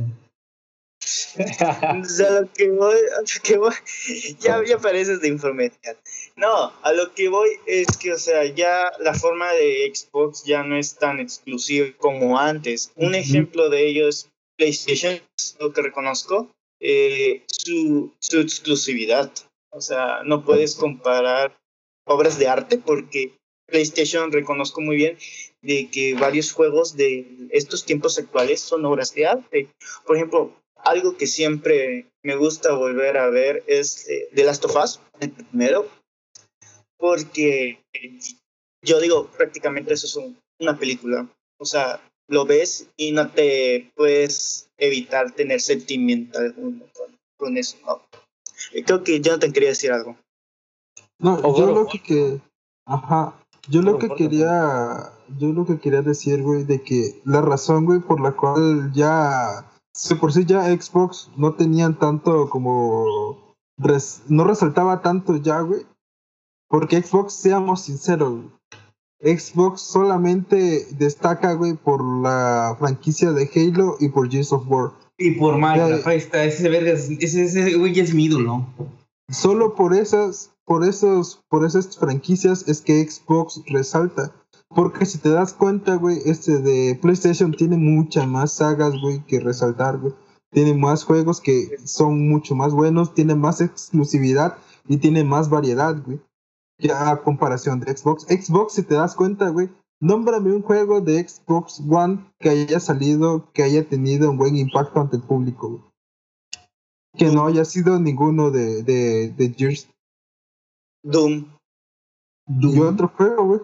A lo que voy, a lo que voy, ya, ya pareces de información. No, a lo que voy es que, o sea, ya la forma de Xbox ya no es tan exclusiva como antes. Un ejemplo de ello es PlayStation, lo que reconozco. Eh, su, su exclusividad. O sea, no puedes comparar obras de arte porque PlayStation reconozco muy bien de que varios juegos de estos tiempos actuales son obras de arte. Por ejemplo, algo que siempre me gusta volver a ver es eh, The Last of Us, el primero, porque yo digo, prácticamente eso es una película. O sea, lo ves y no te puedes evitar tener sentimiento alguno con, eso. ¿no? Creo que Jonathan quería decir algo. No, yo lo que, ajá, yo lo que quería, yo lo que quería decir, güey, de que la razón, güey, por la cual ya, si por sí ya Xbox no tenían tanto como, no resaltaba tanto ya, güey, porque Xbox, seamos sinceros, Xbox solamente destaca, güey, por la franquicia de Halo y por Gears of War. Y por Minecraft, ahí está, ese verga, ese, ese güey es mi ídolo. Solo por esas, por esos, por esas franquicias es que Xbox resalta. Porque si te das cuenta, güey, este de PlayStation tiene muchas más sagas, güey, que resaltar, güey. Tiene más juegos que son mucho más buenos, tiene más exclusividad y tiene más variedad, güey ya a comparación de Xbox. Xbox, si te das cuenta, güey, nómbrame un juego de Xbox One que haya salido, que haya tenido un buen impacto ante el público, güey. Que no haya sido ninguno de, de, de Gears. Doom. Y otro juego, güey.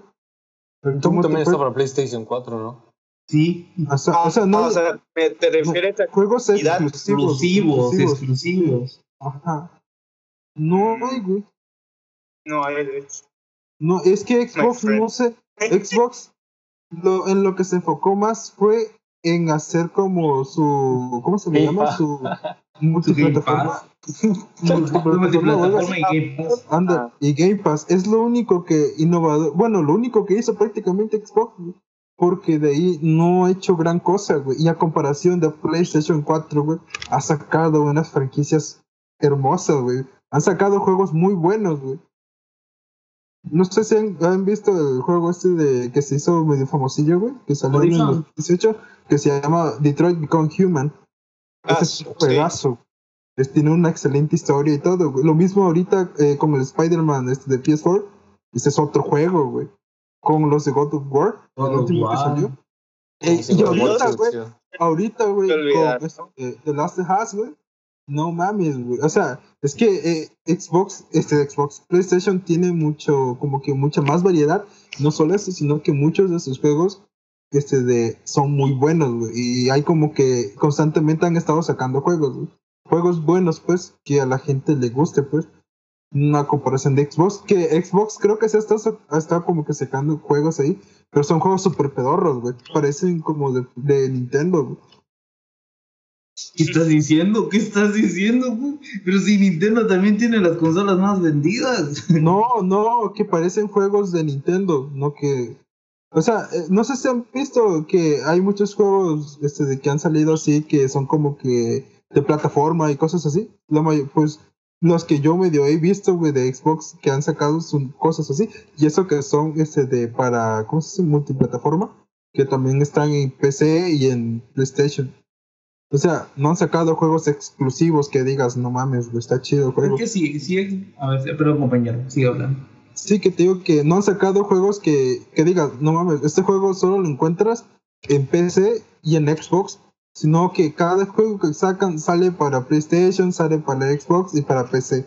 Doom también está para PlayStation 4, ¿no? Sí. O sea, o sea no. o sea, te refieres a juegos exclusivos, exclusivos. Exclusivos. Ajá. No hay, güey. No, No, es que Xbox, no sé, Xbox lo, en lo que se enfocó más fue en hacer como su, ¿cómo se le llama? Su multiplataforma. multiplataforma y Game Pass. Anda, y Game Pass es lo único que innovador, bueno, lo único que hizo prácticamente Xbox, porque de ahí no ha hecho gran cosa, güey. Y a comparación de PlayStation 4, güey, ha sacado unas franquicias hermosas, güey. Han sacado juegos muy buenos, güey. No sé si han, visto el juego este de que se hizo medio famosillo, güey, que salió en el 2018, que se llama Detroit Become Human. Ah, es un juegazo. tiene una excelente historia y todo, güey. Lo mismo ahorita eh, con el Spider-Man este de PS4. Este es otro juego, güey. Con los de God of War, el último que salió. Eh, y ahorita, güey, ahorita, güey, con este, The Last of Us, güey, no mames, güey. O sea, es que eh, Xbox, este Xbox, PlayStation tiene mucho, como que mucha más variedad. No solo eso, sino que muchos de sus juegos este, de, son muy buenos, güey. Y hay como que constantemente han estado sacando juegos, güey. Juegos buenos, pues, que a la gente le guste, pues. Una comparación de Xbox, que Xbox creo que se ha estado, ha estado como que sacando juegos ahí, pero son juegos súper pedorros, güey. Parecen como de, de Nintendo, güey. ¿Qué estás diciendo? ¿Qué estás diciendo? Pero si Nintendo también tiene las consolas más vendidas. No, no, que parecen juegos de Nintendo, no que... O sea, eh, no sé si han visto que hay muchos juegos este, de que han salido así que son como que de plataforma y cosas así. La pues los que yo medio he visto, güey, de Xbox que han sacado son cosas así. Y eso que son este de para, ¿cómo se dice? Multiplataforma. que también están en PC y en PlayStation. O sea, no han sacado juegos exclusivos que digas, no mames, está chido el juego. Que sí, sí, a ver, perdón compañero, sigue hablando. Sí, que te digo que no han sacado juegos que, que digas, no mames, este juego solo lo encuentras en PC y en Xbox, sino que cada juego que sacan sale para PlayStation, sale para Xbox y para PC.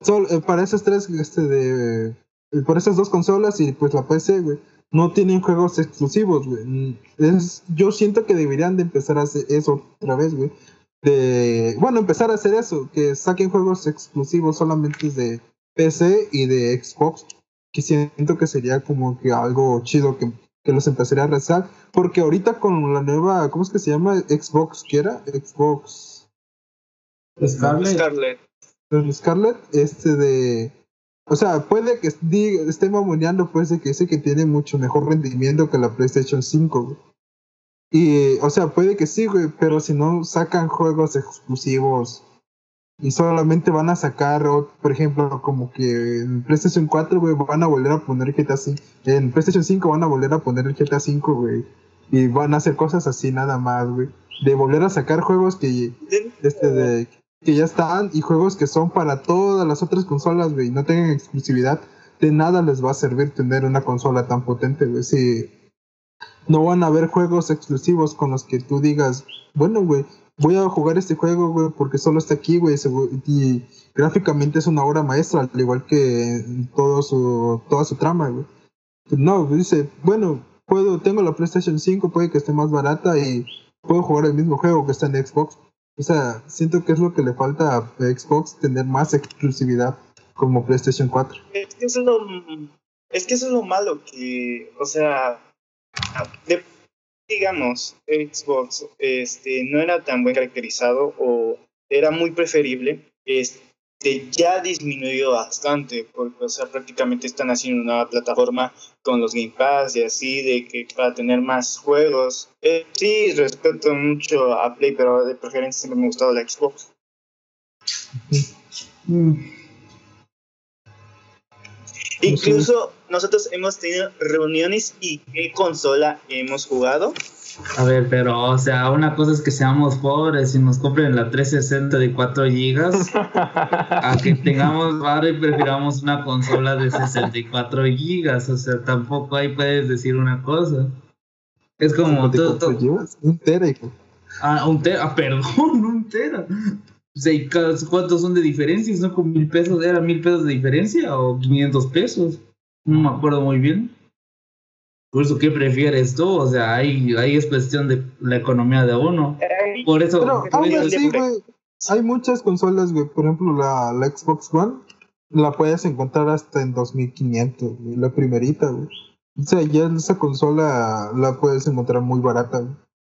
Solo, eh, para esas tres, este de, eh, por esas dos consolas y pues la PC, güey, no tienen juegos exclusivos, güey. Mm, Es, yo siento que deberían de empezar a hacer eso otra vez, güey. De, bueno, empezar a hacer eso, que saquen juegos exclusivos solamente de PC y de Xbox, que siento que sería como que algo chido que, que los empezaría a rezar, porque ahorita con la nueva, ¿cómo es que se llama? Xbox, ¿qué era? Xbox Scarlett, Scarlett. el Scarlett, este de... O sea, puede que diga- esté mamoneando, pues, de que dice que tiene mucho mejor rendimiento que la PlayStation 5, güey. Y, o sea, puede que sí, güey, pero si no sacan juegos exclusivos y solamente van a sacar, por ejemplo, como que en PlayStation 4, güey, van a volver a poner GTA 5. En PlayStation 5 van a volver a poner el GTA 5, güey. Y van a hacer cosas así nada más, güey. De volver a sacar juegos que este de que ya están y juegos que son para todas las otras consolas, güey, no tengan exclusividad, de nada les va a servir tener una consola tan potente, güey. Si no van a haber juegos exclusivos con los que tú digas, bueno, güey, voy a jugar este juego, güey, porque solo está aquí, güey, y gráficamente es una obra maestra, al igual que todo su, toda su trama, güey. No, dice, bueno, puedo, tengo la PlayStation 5, puede que esté más barata y puedo jugar el mismo juego que está en Xbox. O sea, siento que es lo que le falta a Xbox, tener más exclusividad como PlayStation 4. Es que eso es lo, es que eso es lo malo que, o sea, de- digamos, Xbox este, no era tan buen caracterizado o era muy preferible, este, ya disminuyó bastante, porque, o sea, prácticamente están haciendo una nueva plataforma con los Game Pass y así, de que para tener más juegos. Eh, sí, respeto mucho a Play, pero de preferencia siempre me ha gustado la Xbox. Mm, Incluso nosotros hemos tenido reuniones y qué consola hemos jugado. A ver, pero, o sea, una cosa es que seamos pobres y nos compren la 360 de 4 gigas, a que tengamos barro y prefiramos una consola de 64 gigas. O sea, tampoco ahí puedes decir una cosa. Es como. Un tera, hijo. Ah, un tera, perdón, un tera. O sea, ¿y cada- ¿cuántos son de diferencia? ¿Son con mil pesos? ¿Era mil pesos de diferencia o 500 pesos? No me acuerdo muy bien. Por eso, ¿qué prefieres tú? O sea, ahí, ahí es cuestión de la economía de uno. Por eso, Pero por eso- así, güey, hay muchas consolas, güey. Por ejemplo, la, la Xbox One la puedes encontrar hasta en 2500, güey, la primerita, güey. O sea, ya esa consola la puedes encontrar muy barata, güey.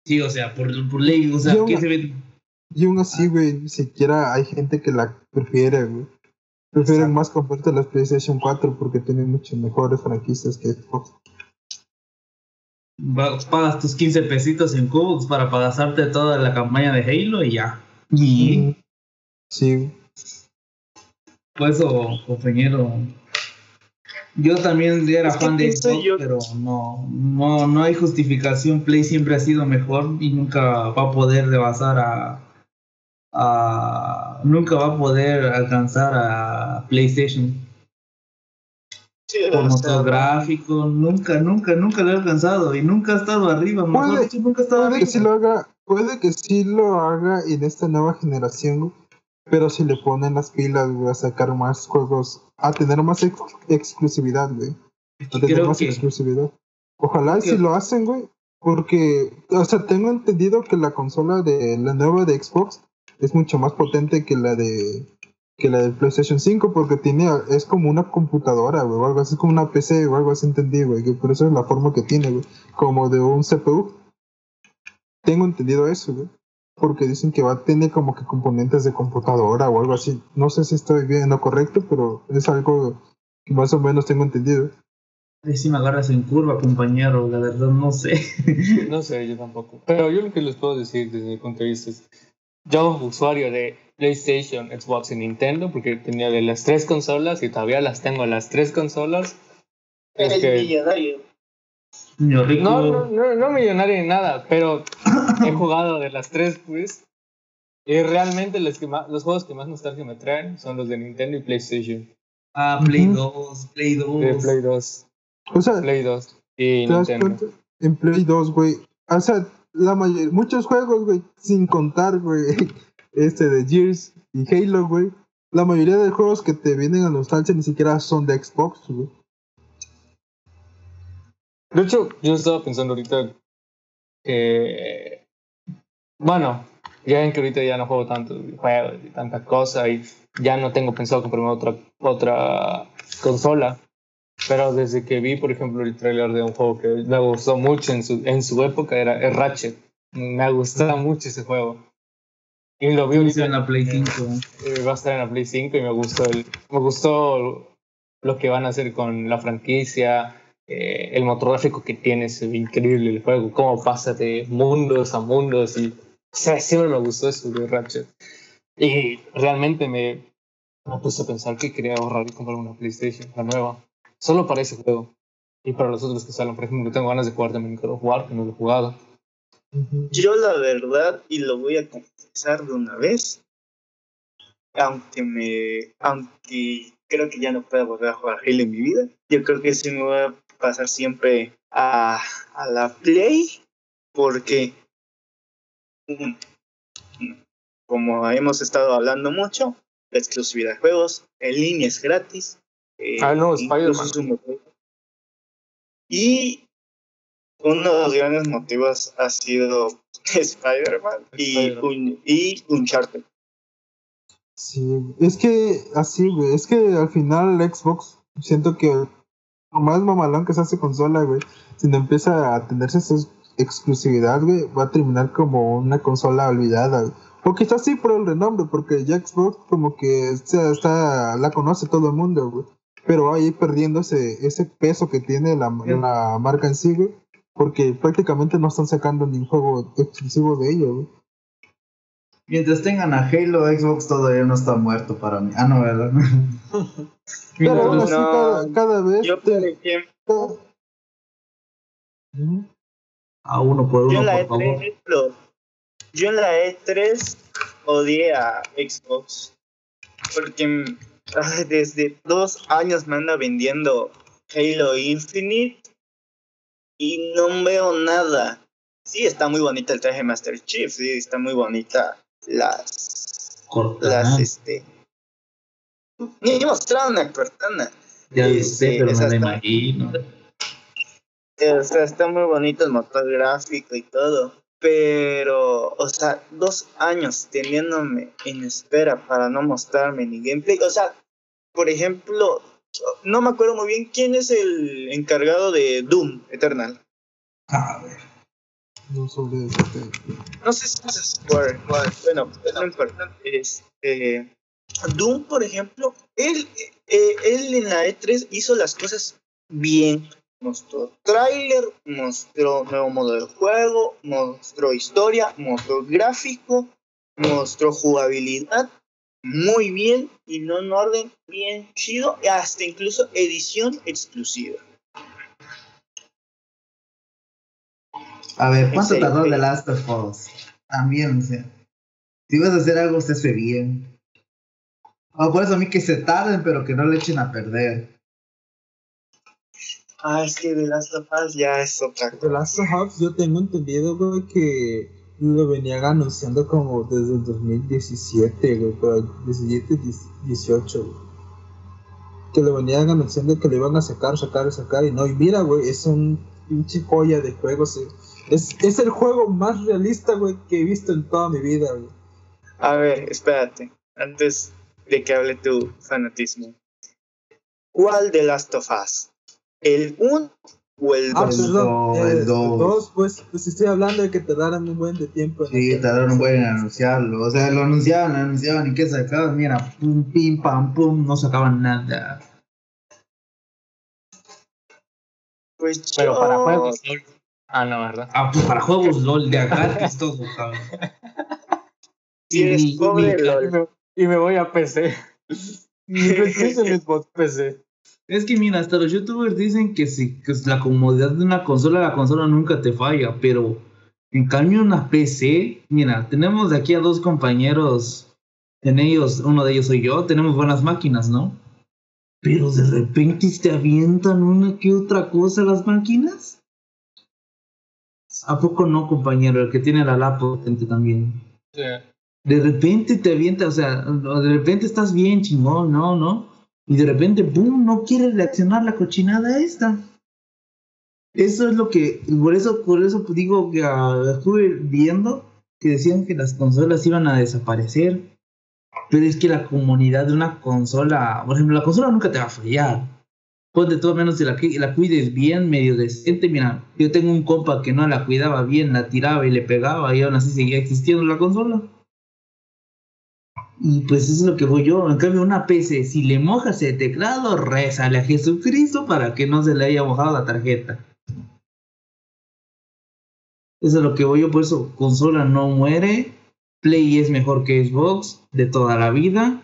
sí, o sea, por, por ley, o sea, Yo- ¿qué se ve? Y aún así, güey, ni siquiera hay gente que la prefiere, güey. Prefieren Exacto. más comprarte las PlayStation 4 porque tienen muchas mejores franquicias que Xbox. Pagas tus 15 pesitos en Cubux para pasarte toda la campaña de Halo y ya. Y Sí, por eso, compañero, yo también era fan de Xbox, yo- pero no, no, no hay justificación. Play siempre ha sido mejor y nunca va a poder rebasar a, a nunca va a poder alcanzar a PlayStation Sí, por motor gráfico. Nunca, nunca, nunca lo he alcanzado y nunca ha estado arriba. Mejor Puede- dicho, nunca ha estado Puede que arriba. sí lo haga, puede que sí lo haga en esta nueva generación, pero si le ponen las pilas, güey, a sacar más juegos, a tener más ex- exclusividad, güey, a tener Creo más que- exclusividad. Ojalá y que- si lo hacen, güey, porque, o sea, tengo entendido que la consola de la nueva de Xbox es mucho más potente que la de que la de PlayStation 5 porque tiene es como una computadora, güey, o algo así, como una PC o algo así entendí, güey, que por eso es la forma que tiene, güey, como de un CPU. Tengo entendido eso, güey. Porque dicen que va a tener como que componentes de computadora o algo así. No sé si estoy bien en lo correcto, pero es algo que más o menos tengo entendido. Ahí sí me agarras en curva, compañero, la verdad no sé. No sé, yo tampoco. Pero yo lo que les puedo decir desde mi punto de vista es, yo usuario de PlayStation, Xbox y Nintendo, porque tenía de las tres consolas y todavía las tengo las tres consolas, es el que millonario. No, no, no, no millonario ni nada, pero he jugado de las tres, pues. Y realmente los, que más, los juegos que más nostalgia me traen son los de Nintendo y PlayStation. Ah, Play Ujú. 2, Play 2. De Play 2. O sea, Play 2 y ¿te das Nintendo. cuenta? En Play 2, güey. O sea, la mayoría, muchos juegos, güey, sin contar, güey, este de Gears y Halo, güey. La mayoría de juegos que te vienen a nostalgia ni siquiera son de Xbox, güey. De hecho, yo estaba pensando ahorita que. Bueno, ya ven que ahorita ya no juego tantos juegos y tanta cosa y ya no tengo pensado comprarme otra, otra consola. Pero desde que vi, por ejemplo, el trailer de un juego que me gustó mucho en su, en su época, era el Ratchet. Me ha gustado mucho ese juego. Y lo vi ahorita en la Play 5. eh, va a estar en la Play 5 y me gustó el, me gustó lo que van a hacer con la franquicia, eh, el motor gráfico que tiene, ve increíble el juego, cómo pasa de mundos a mundos y o sea, siempre me gustó eso de Ratchet. Y realmente me, me puse a pensar que quería ahorrar y comprar una PlayStation, la nueva, solo para ese juego. Y para los otros que salen, por ejemplo, tengo ganas de jugar también of War, que no lo he jugado. Yo la verdad, y lo voy a confesar de una vez, aunque me, aunque creo que ya no pueda volver a jugar Halo en mi vida, yo creo que sí me voy a pasar siempre a, a la Play, porque mm, como hemos estado hablando mucho, la exclusividad de juegos, en línea es gratis. Eh, Ah, no, Spider-Man. es un motivo. Y uno de los grandes motivos ha sido Spider-Man y, un, y Uncharted. Sí, es que así, güey, es que al final Xbox, siento que por más mamalón que sea su consola, güey, si no empieza a tenerse esa exclusividad, güey, va a terminar como una consola olvidada. güey. O quizás sí por el renombre, porque ya Xbox como que está, está- la conoce todo el mundo, güey. Pero va a ir perdiendo ese, ese peso que tiene la, la marca en sí, güey, porque prácticamente no están sacando ningún juego exclusivo de ello, güey. Mientras tengan a Halo, Xbox todavía no está muerto para mí. Ah, no, ¿verdad? Pero aún no, así, cada, cada vez... Yo, te-. A uno por yo uno, en la por favor. E3, lo- yo en la E3 odié a Xbox porque desde dos años me anda vendiendo Halo Infinite y no veo nada. Sí, está muy bonita el traje Master Chief, sí, está muy bonita las Cortana. las este ni mostraron una cortana Ya lo sé, pero esa me la imagino. O sea, está muy bonito el motor gráfico y todo. Pero, o sea, dos años teniéndome en espera para no mostrarme ni gameplay. O sea, por ejemplo, no me acuerdo muy bien quién es el encargado de Doom Eternal. A ver. No sobre este, No sé si es Square. Bueno, no importa. Este, Doom, por ejemplo, él, eh, él en la E3 hizo las cosas bien. Mostró tráiler, mostró nuevo modo de juego, mostró historia, mostró gráfico, mostró jugabilidad muy bien y no en orden bien chido, y hasta incluso edición exclusiva. A ver, ¿cuánto tardó. The Last of Us? También, o sea. Si vas a hacer algo, se hace bien. O por eso a mí que se tarden, pero que no le echen a perder. Ah, es que The Last of Us ya es otra The cosa. Last of Us, yo tengo entendido, güey, que lo venían anunciando como desde el 2017, güey, pero 17, 18, güey. Que lo venían anunciando que lo iban a sacar, sacar, sacar, y no, y mira, güey, es un pinche joya de juego, sí. Es, es el juego más realista, güey, que he visto en toda mi vida, güey. A ver, espérate, antes de que hable tu fanatismo. ¿Cuál de Last of Us? ¿El 1 o el 2? Ah, eh, el el dos. dos, pues, pues estoy hablando de que te darán un buen de tiempo. en Sí, tardaron un buen en anunciarlo. O sea, lo anunciaban, lo anunciaban y que sacaban, mira, pum, pim, pam, pum, no sacaban nada. Pues Pero para juegos. Ah, no, ¿verdad? Ah, pues para juegos LOL de gratis todo, cabrón. Si eres Y- pobre, y- LOL. Y me, y me voy a PC. Mi bot PC. Es que mira, hasta los youtubers dicen que si que es la comodidad de una consola, la consola nunca te falla, pero en cambio una PC, mira, tenemos de aquí a dos compañeros, en ellos, uno de ellos soy yo, tenemos buenas máquinas, ¿no? Pero de repente te avientan una que otra cosa las máquinas. ¿A poco no, compañero? El que tiene la laptop potente también. Sí. De repente te avienta, o sea, de repente estás bien chingón, ¿no? ¿No? Y de repente, ¡pum! No quiere reaccionar la cochinada esta. Eso es lo que, por eso, por eso digo que ah, estuve viendo que decían que las consolas iban a desaparecer. Pero es que la comunidad de una consola, por ejemplo, la consola nunca te va a fallar. Ponte todo menos si la, la cuides bien, medio decente. Mira, yo tengo un compa que no la cuidaba bien, la tiraba y le pegaba y aún así seguía existiendo la consola. Y pues es lo que voy yo. En cambio, una PC, si le mojas el teclado, rézale a Jesucristo para que no se le haya mojado la tarjeta. Eso es lo que voy yo, por eso consola no muere. Play es mejor que Xbox de toda la vida.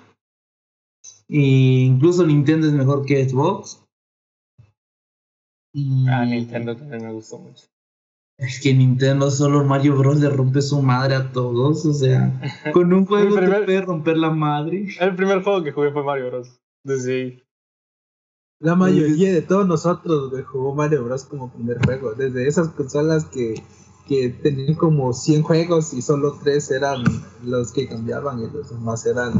E incluso Nintendo es mejor que Xbox. Ah, Nintendo también me gustó mucho. Es que Nintendo solo Mario Bros. le rompe su madre a todos. O sea, con un juego te primer- puede romper la madre. El primer juego que jugué fue Mario Bros. Desde ahí. La mayoría de todos nosotros jugó Mario Bros. como primer juego. Desde esas consolas que, que tenían como 100 juegos y solo 3 eran los que cambiaban y los demás eran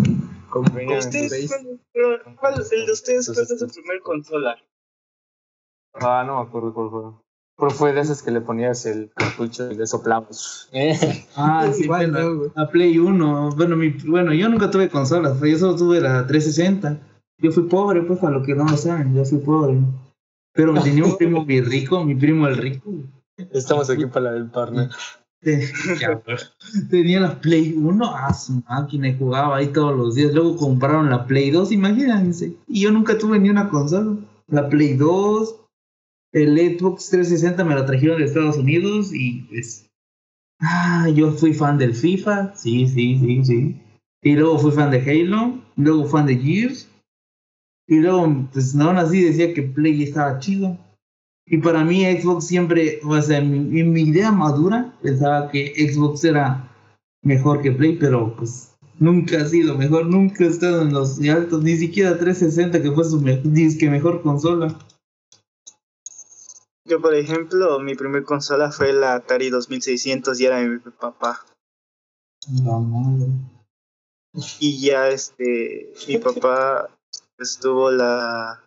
como ¿Ustedes cuál, pero, cuál- el de ustedes cuál es su primer consola? Ah, no me acuerdo cuál fue. Pero fue de esas que le ponías el cartucho y le soplabas. Ah, sí, Igual, bueno, ¿no, güey? la Play 1. Bueno, mi, bueno, yo nunca tuve consolas, yo solo tuve la 360. Yo fui pobre, pues, para los que no lo saben, yo fui pobre. Pero me tenía un primo bien rico, mi primo el rico. Estamos aquí para la del partner. Pues. Tenía la Play 1 a su máquina y jugaba ahí todos los días. Luego compraron la Play 2, imagínense. Y yo nunca tuve ni una consola. La Play 2, el Xbox 360 me la trajeron de Estados Unidos y pues. Ah, yo fui fan del FIFA, sí, sí, sí, sí. Y luego fui fan de Halo, luego fan de Gears. Y luego, pues aún así decía que Play estaba chido. Y para mí Xbox siempre, o sea, en mi, idea madura, pensaba que Xbox era mejor que Play, pero pues nunca ha sido mejor, nunca ha estado en los altos, ni siquiera 360 que fue su disque mejor consola. Yo, por ejemplo, mi primer consola fue la Atari 2600 y era de mi papá. Y ya, este, mi papá estuvo la,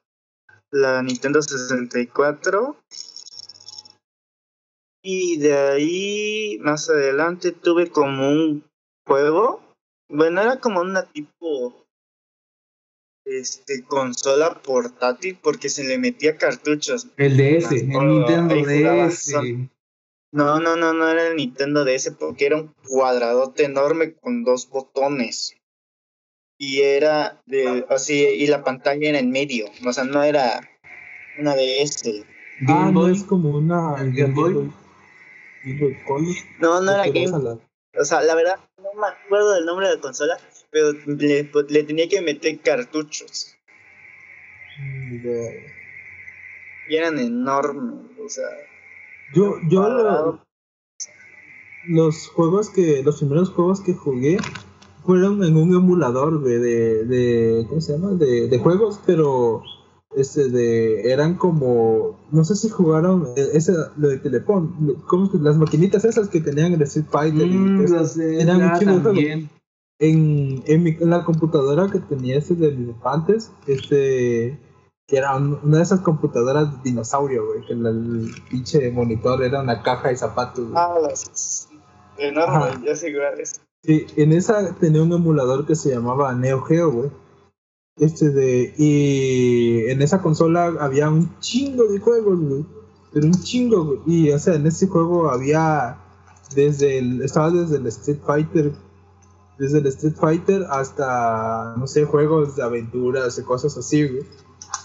la Nintendo 64. Y de ahí, más adelante, tuve como un juego. Bueno, era como una tipo este consola portátil porque se le metía cartuchos. El DS, el Nintendo DS. No, no, no, no era el Nintendo DS porque era un cuadradote enorme con dos botones. Y era de, así, y la pantalla era en medio. O sea, no era una DS. Ah, Game no Boy. es como una. ¿El Game Boy? Boy. No, no era Game la- O sea, la verdad, no me acuerdo del nombre de la consola, pero le, le tenía que meter cartuchos. De- Y eran enormes. O sea, Yo, yo lo- los juegos que, los primeros juegos que jugué fueron en un emulador güey, de, de, ¿cómo se llama? De, de juegos, pero este de, eran como, no sé si jugaron eh, ese, lo de Telepon, ¿cómo que las maquinitas esas que tenían el Street Fighter. Mm, eso. lo sé, Era un también. En, en, mi- en la computadora que tenía ese de mis infantes, este, que era un- una de esas computadoras de dinosaurio, güey, que la- el pinche monitor era una caja de zapatos. güey. Ah, las enormes, Ajá. ya sé cuáles. Sí, en esa tenía un emulador que se llamaba Neo Geo, güey. Este de, y en esa consola había un chingo de juegos, güey. Pero un chingo, güey. Y, o sea, en ese juego había desde el, estaba desde el Street Fighter, desde el Street Fighter hasta, no sé, juegos de aventuras y cosas así, güey.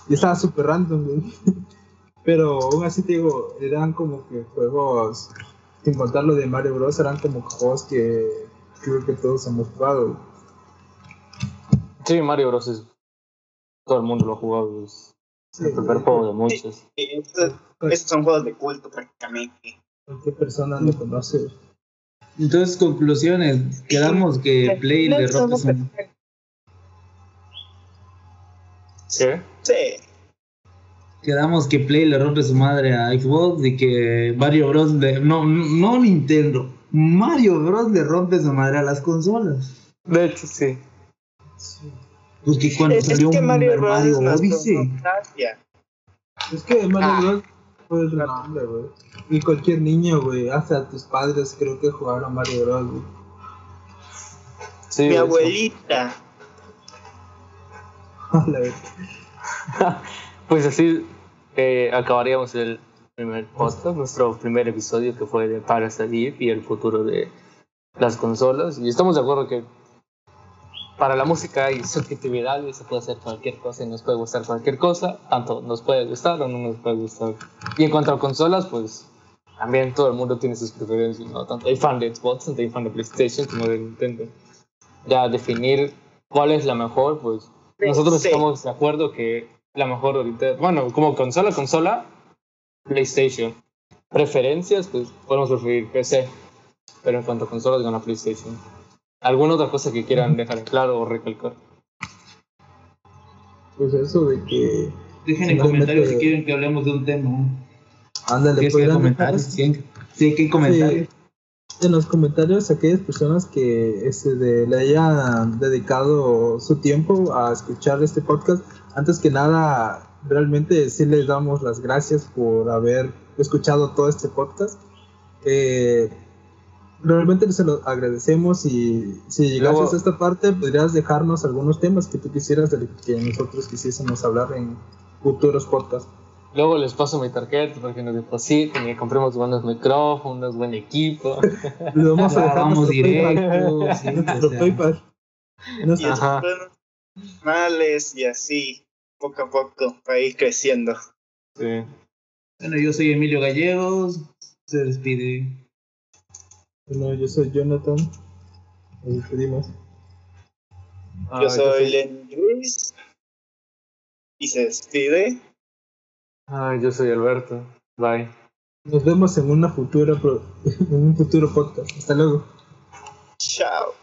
Y estaba súper random, güey. Pero aún así te digo, eran como que juegos, sin contar lo de Mario Bros, eran como juegos que creo que todos hemos jugado. güey. Sí, Mario Bros. es. Todo el mundo lo ha jugado. es- el primer juego de muchos. Y estos, estos son juegos de culto prácticamente. Cualquier persona lo conoce. Entonces, conclusiones. Quedamos que Play le rompe su... ¿Qué? Sí. Quedamos que Play le rompe su madre a Xbox y que Mario Bros. le- No, no Nintendo. Mario Bros. le rompe su madre a las consolas. De hecho, sí. Porque cuando Es, es salió que un Mario Bros. Mario Odyssey. Es que Mario Ah. Bros. fue el nombre, güey. Y cualquier niño, güey, hasta tus padres creo que jugaron a Mario Bros. güey. sí Mi abuelita. Pues así eh, acabaríamos el primer podcast, nuestro primer episodio que fue de Para salir y el futuro de las consolas. Y estamos de acuerdo que para la música hay subjetividad y se puede hacer cualquier cosa y nos puede gustar cualquier cosa, tanto nos puede gustar o no nos puede gustar. Y en cuanto a consolas, pues también todo el mundo tiene sus preferencias, ¿no? Tanto hay fan de Xbox, tanto hay fan de PlayStation como de Nintendo. Ya definir cuál es la mejor, pues nosotros Sí. estamos de acuerdo que la mejor ahorita, bueno, como consola, consola, PlayStation. Preferencias, pues podemos preferir PC, pero en cuanto a consolas, gana PlayStation. ¿Alguna otra cosa que quieran dejar en claro o recalcar? Pues eso de que. Dejen en comentarios si quieren que hablemos de un tema. Ándale, ¿Quieres que podrían comentarios? dejar- Sí, sí, que hay comentarios. Sí, en los comentarios aquellas personas que este, de- le hayan dedicado su tiempo a escuchar este podcast, antes que nada, realmente sí les damos las gracias por haber escuchado todo este podcast. Eh, realmente se lo agradecemos y si llegases Luego- a esta parte, podrías dejarnos algunos temas que tú quisieras de que nosotros quisiésemos hablar en futuros podcasts. Luego les paso mi tarjeta para que nos depositen y compremos buenos micrófonos, buen equipo. Les vamos a dejar Vamos nuestro PayPal. directo. sí, Nuestro o sea, PayPal. Males y así, poco a poco, para ir creciendo. Sí. Bueno, yo soy Emilio Gallegos. Se despide. Bueno, yo soy Jonathan. Nos despedimos. Ah, Yo soy Len Luis. Y se despide. Ay, yo soy Alberto. Bye. Nos vemos en una futura pro- en un futuro podcast. Hasta luego. Chao.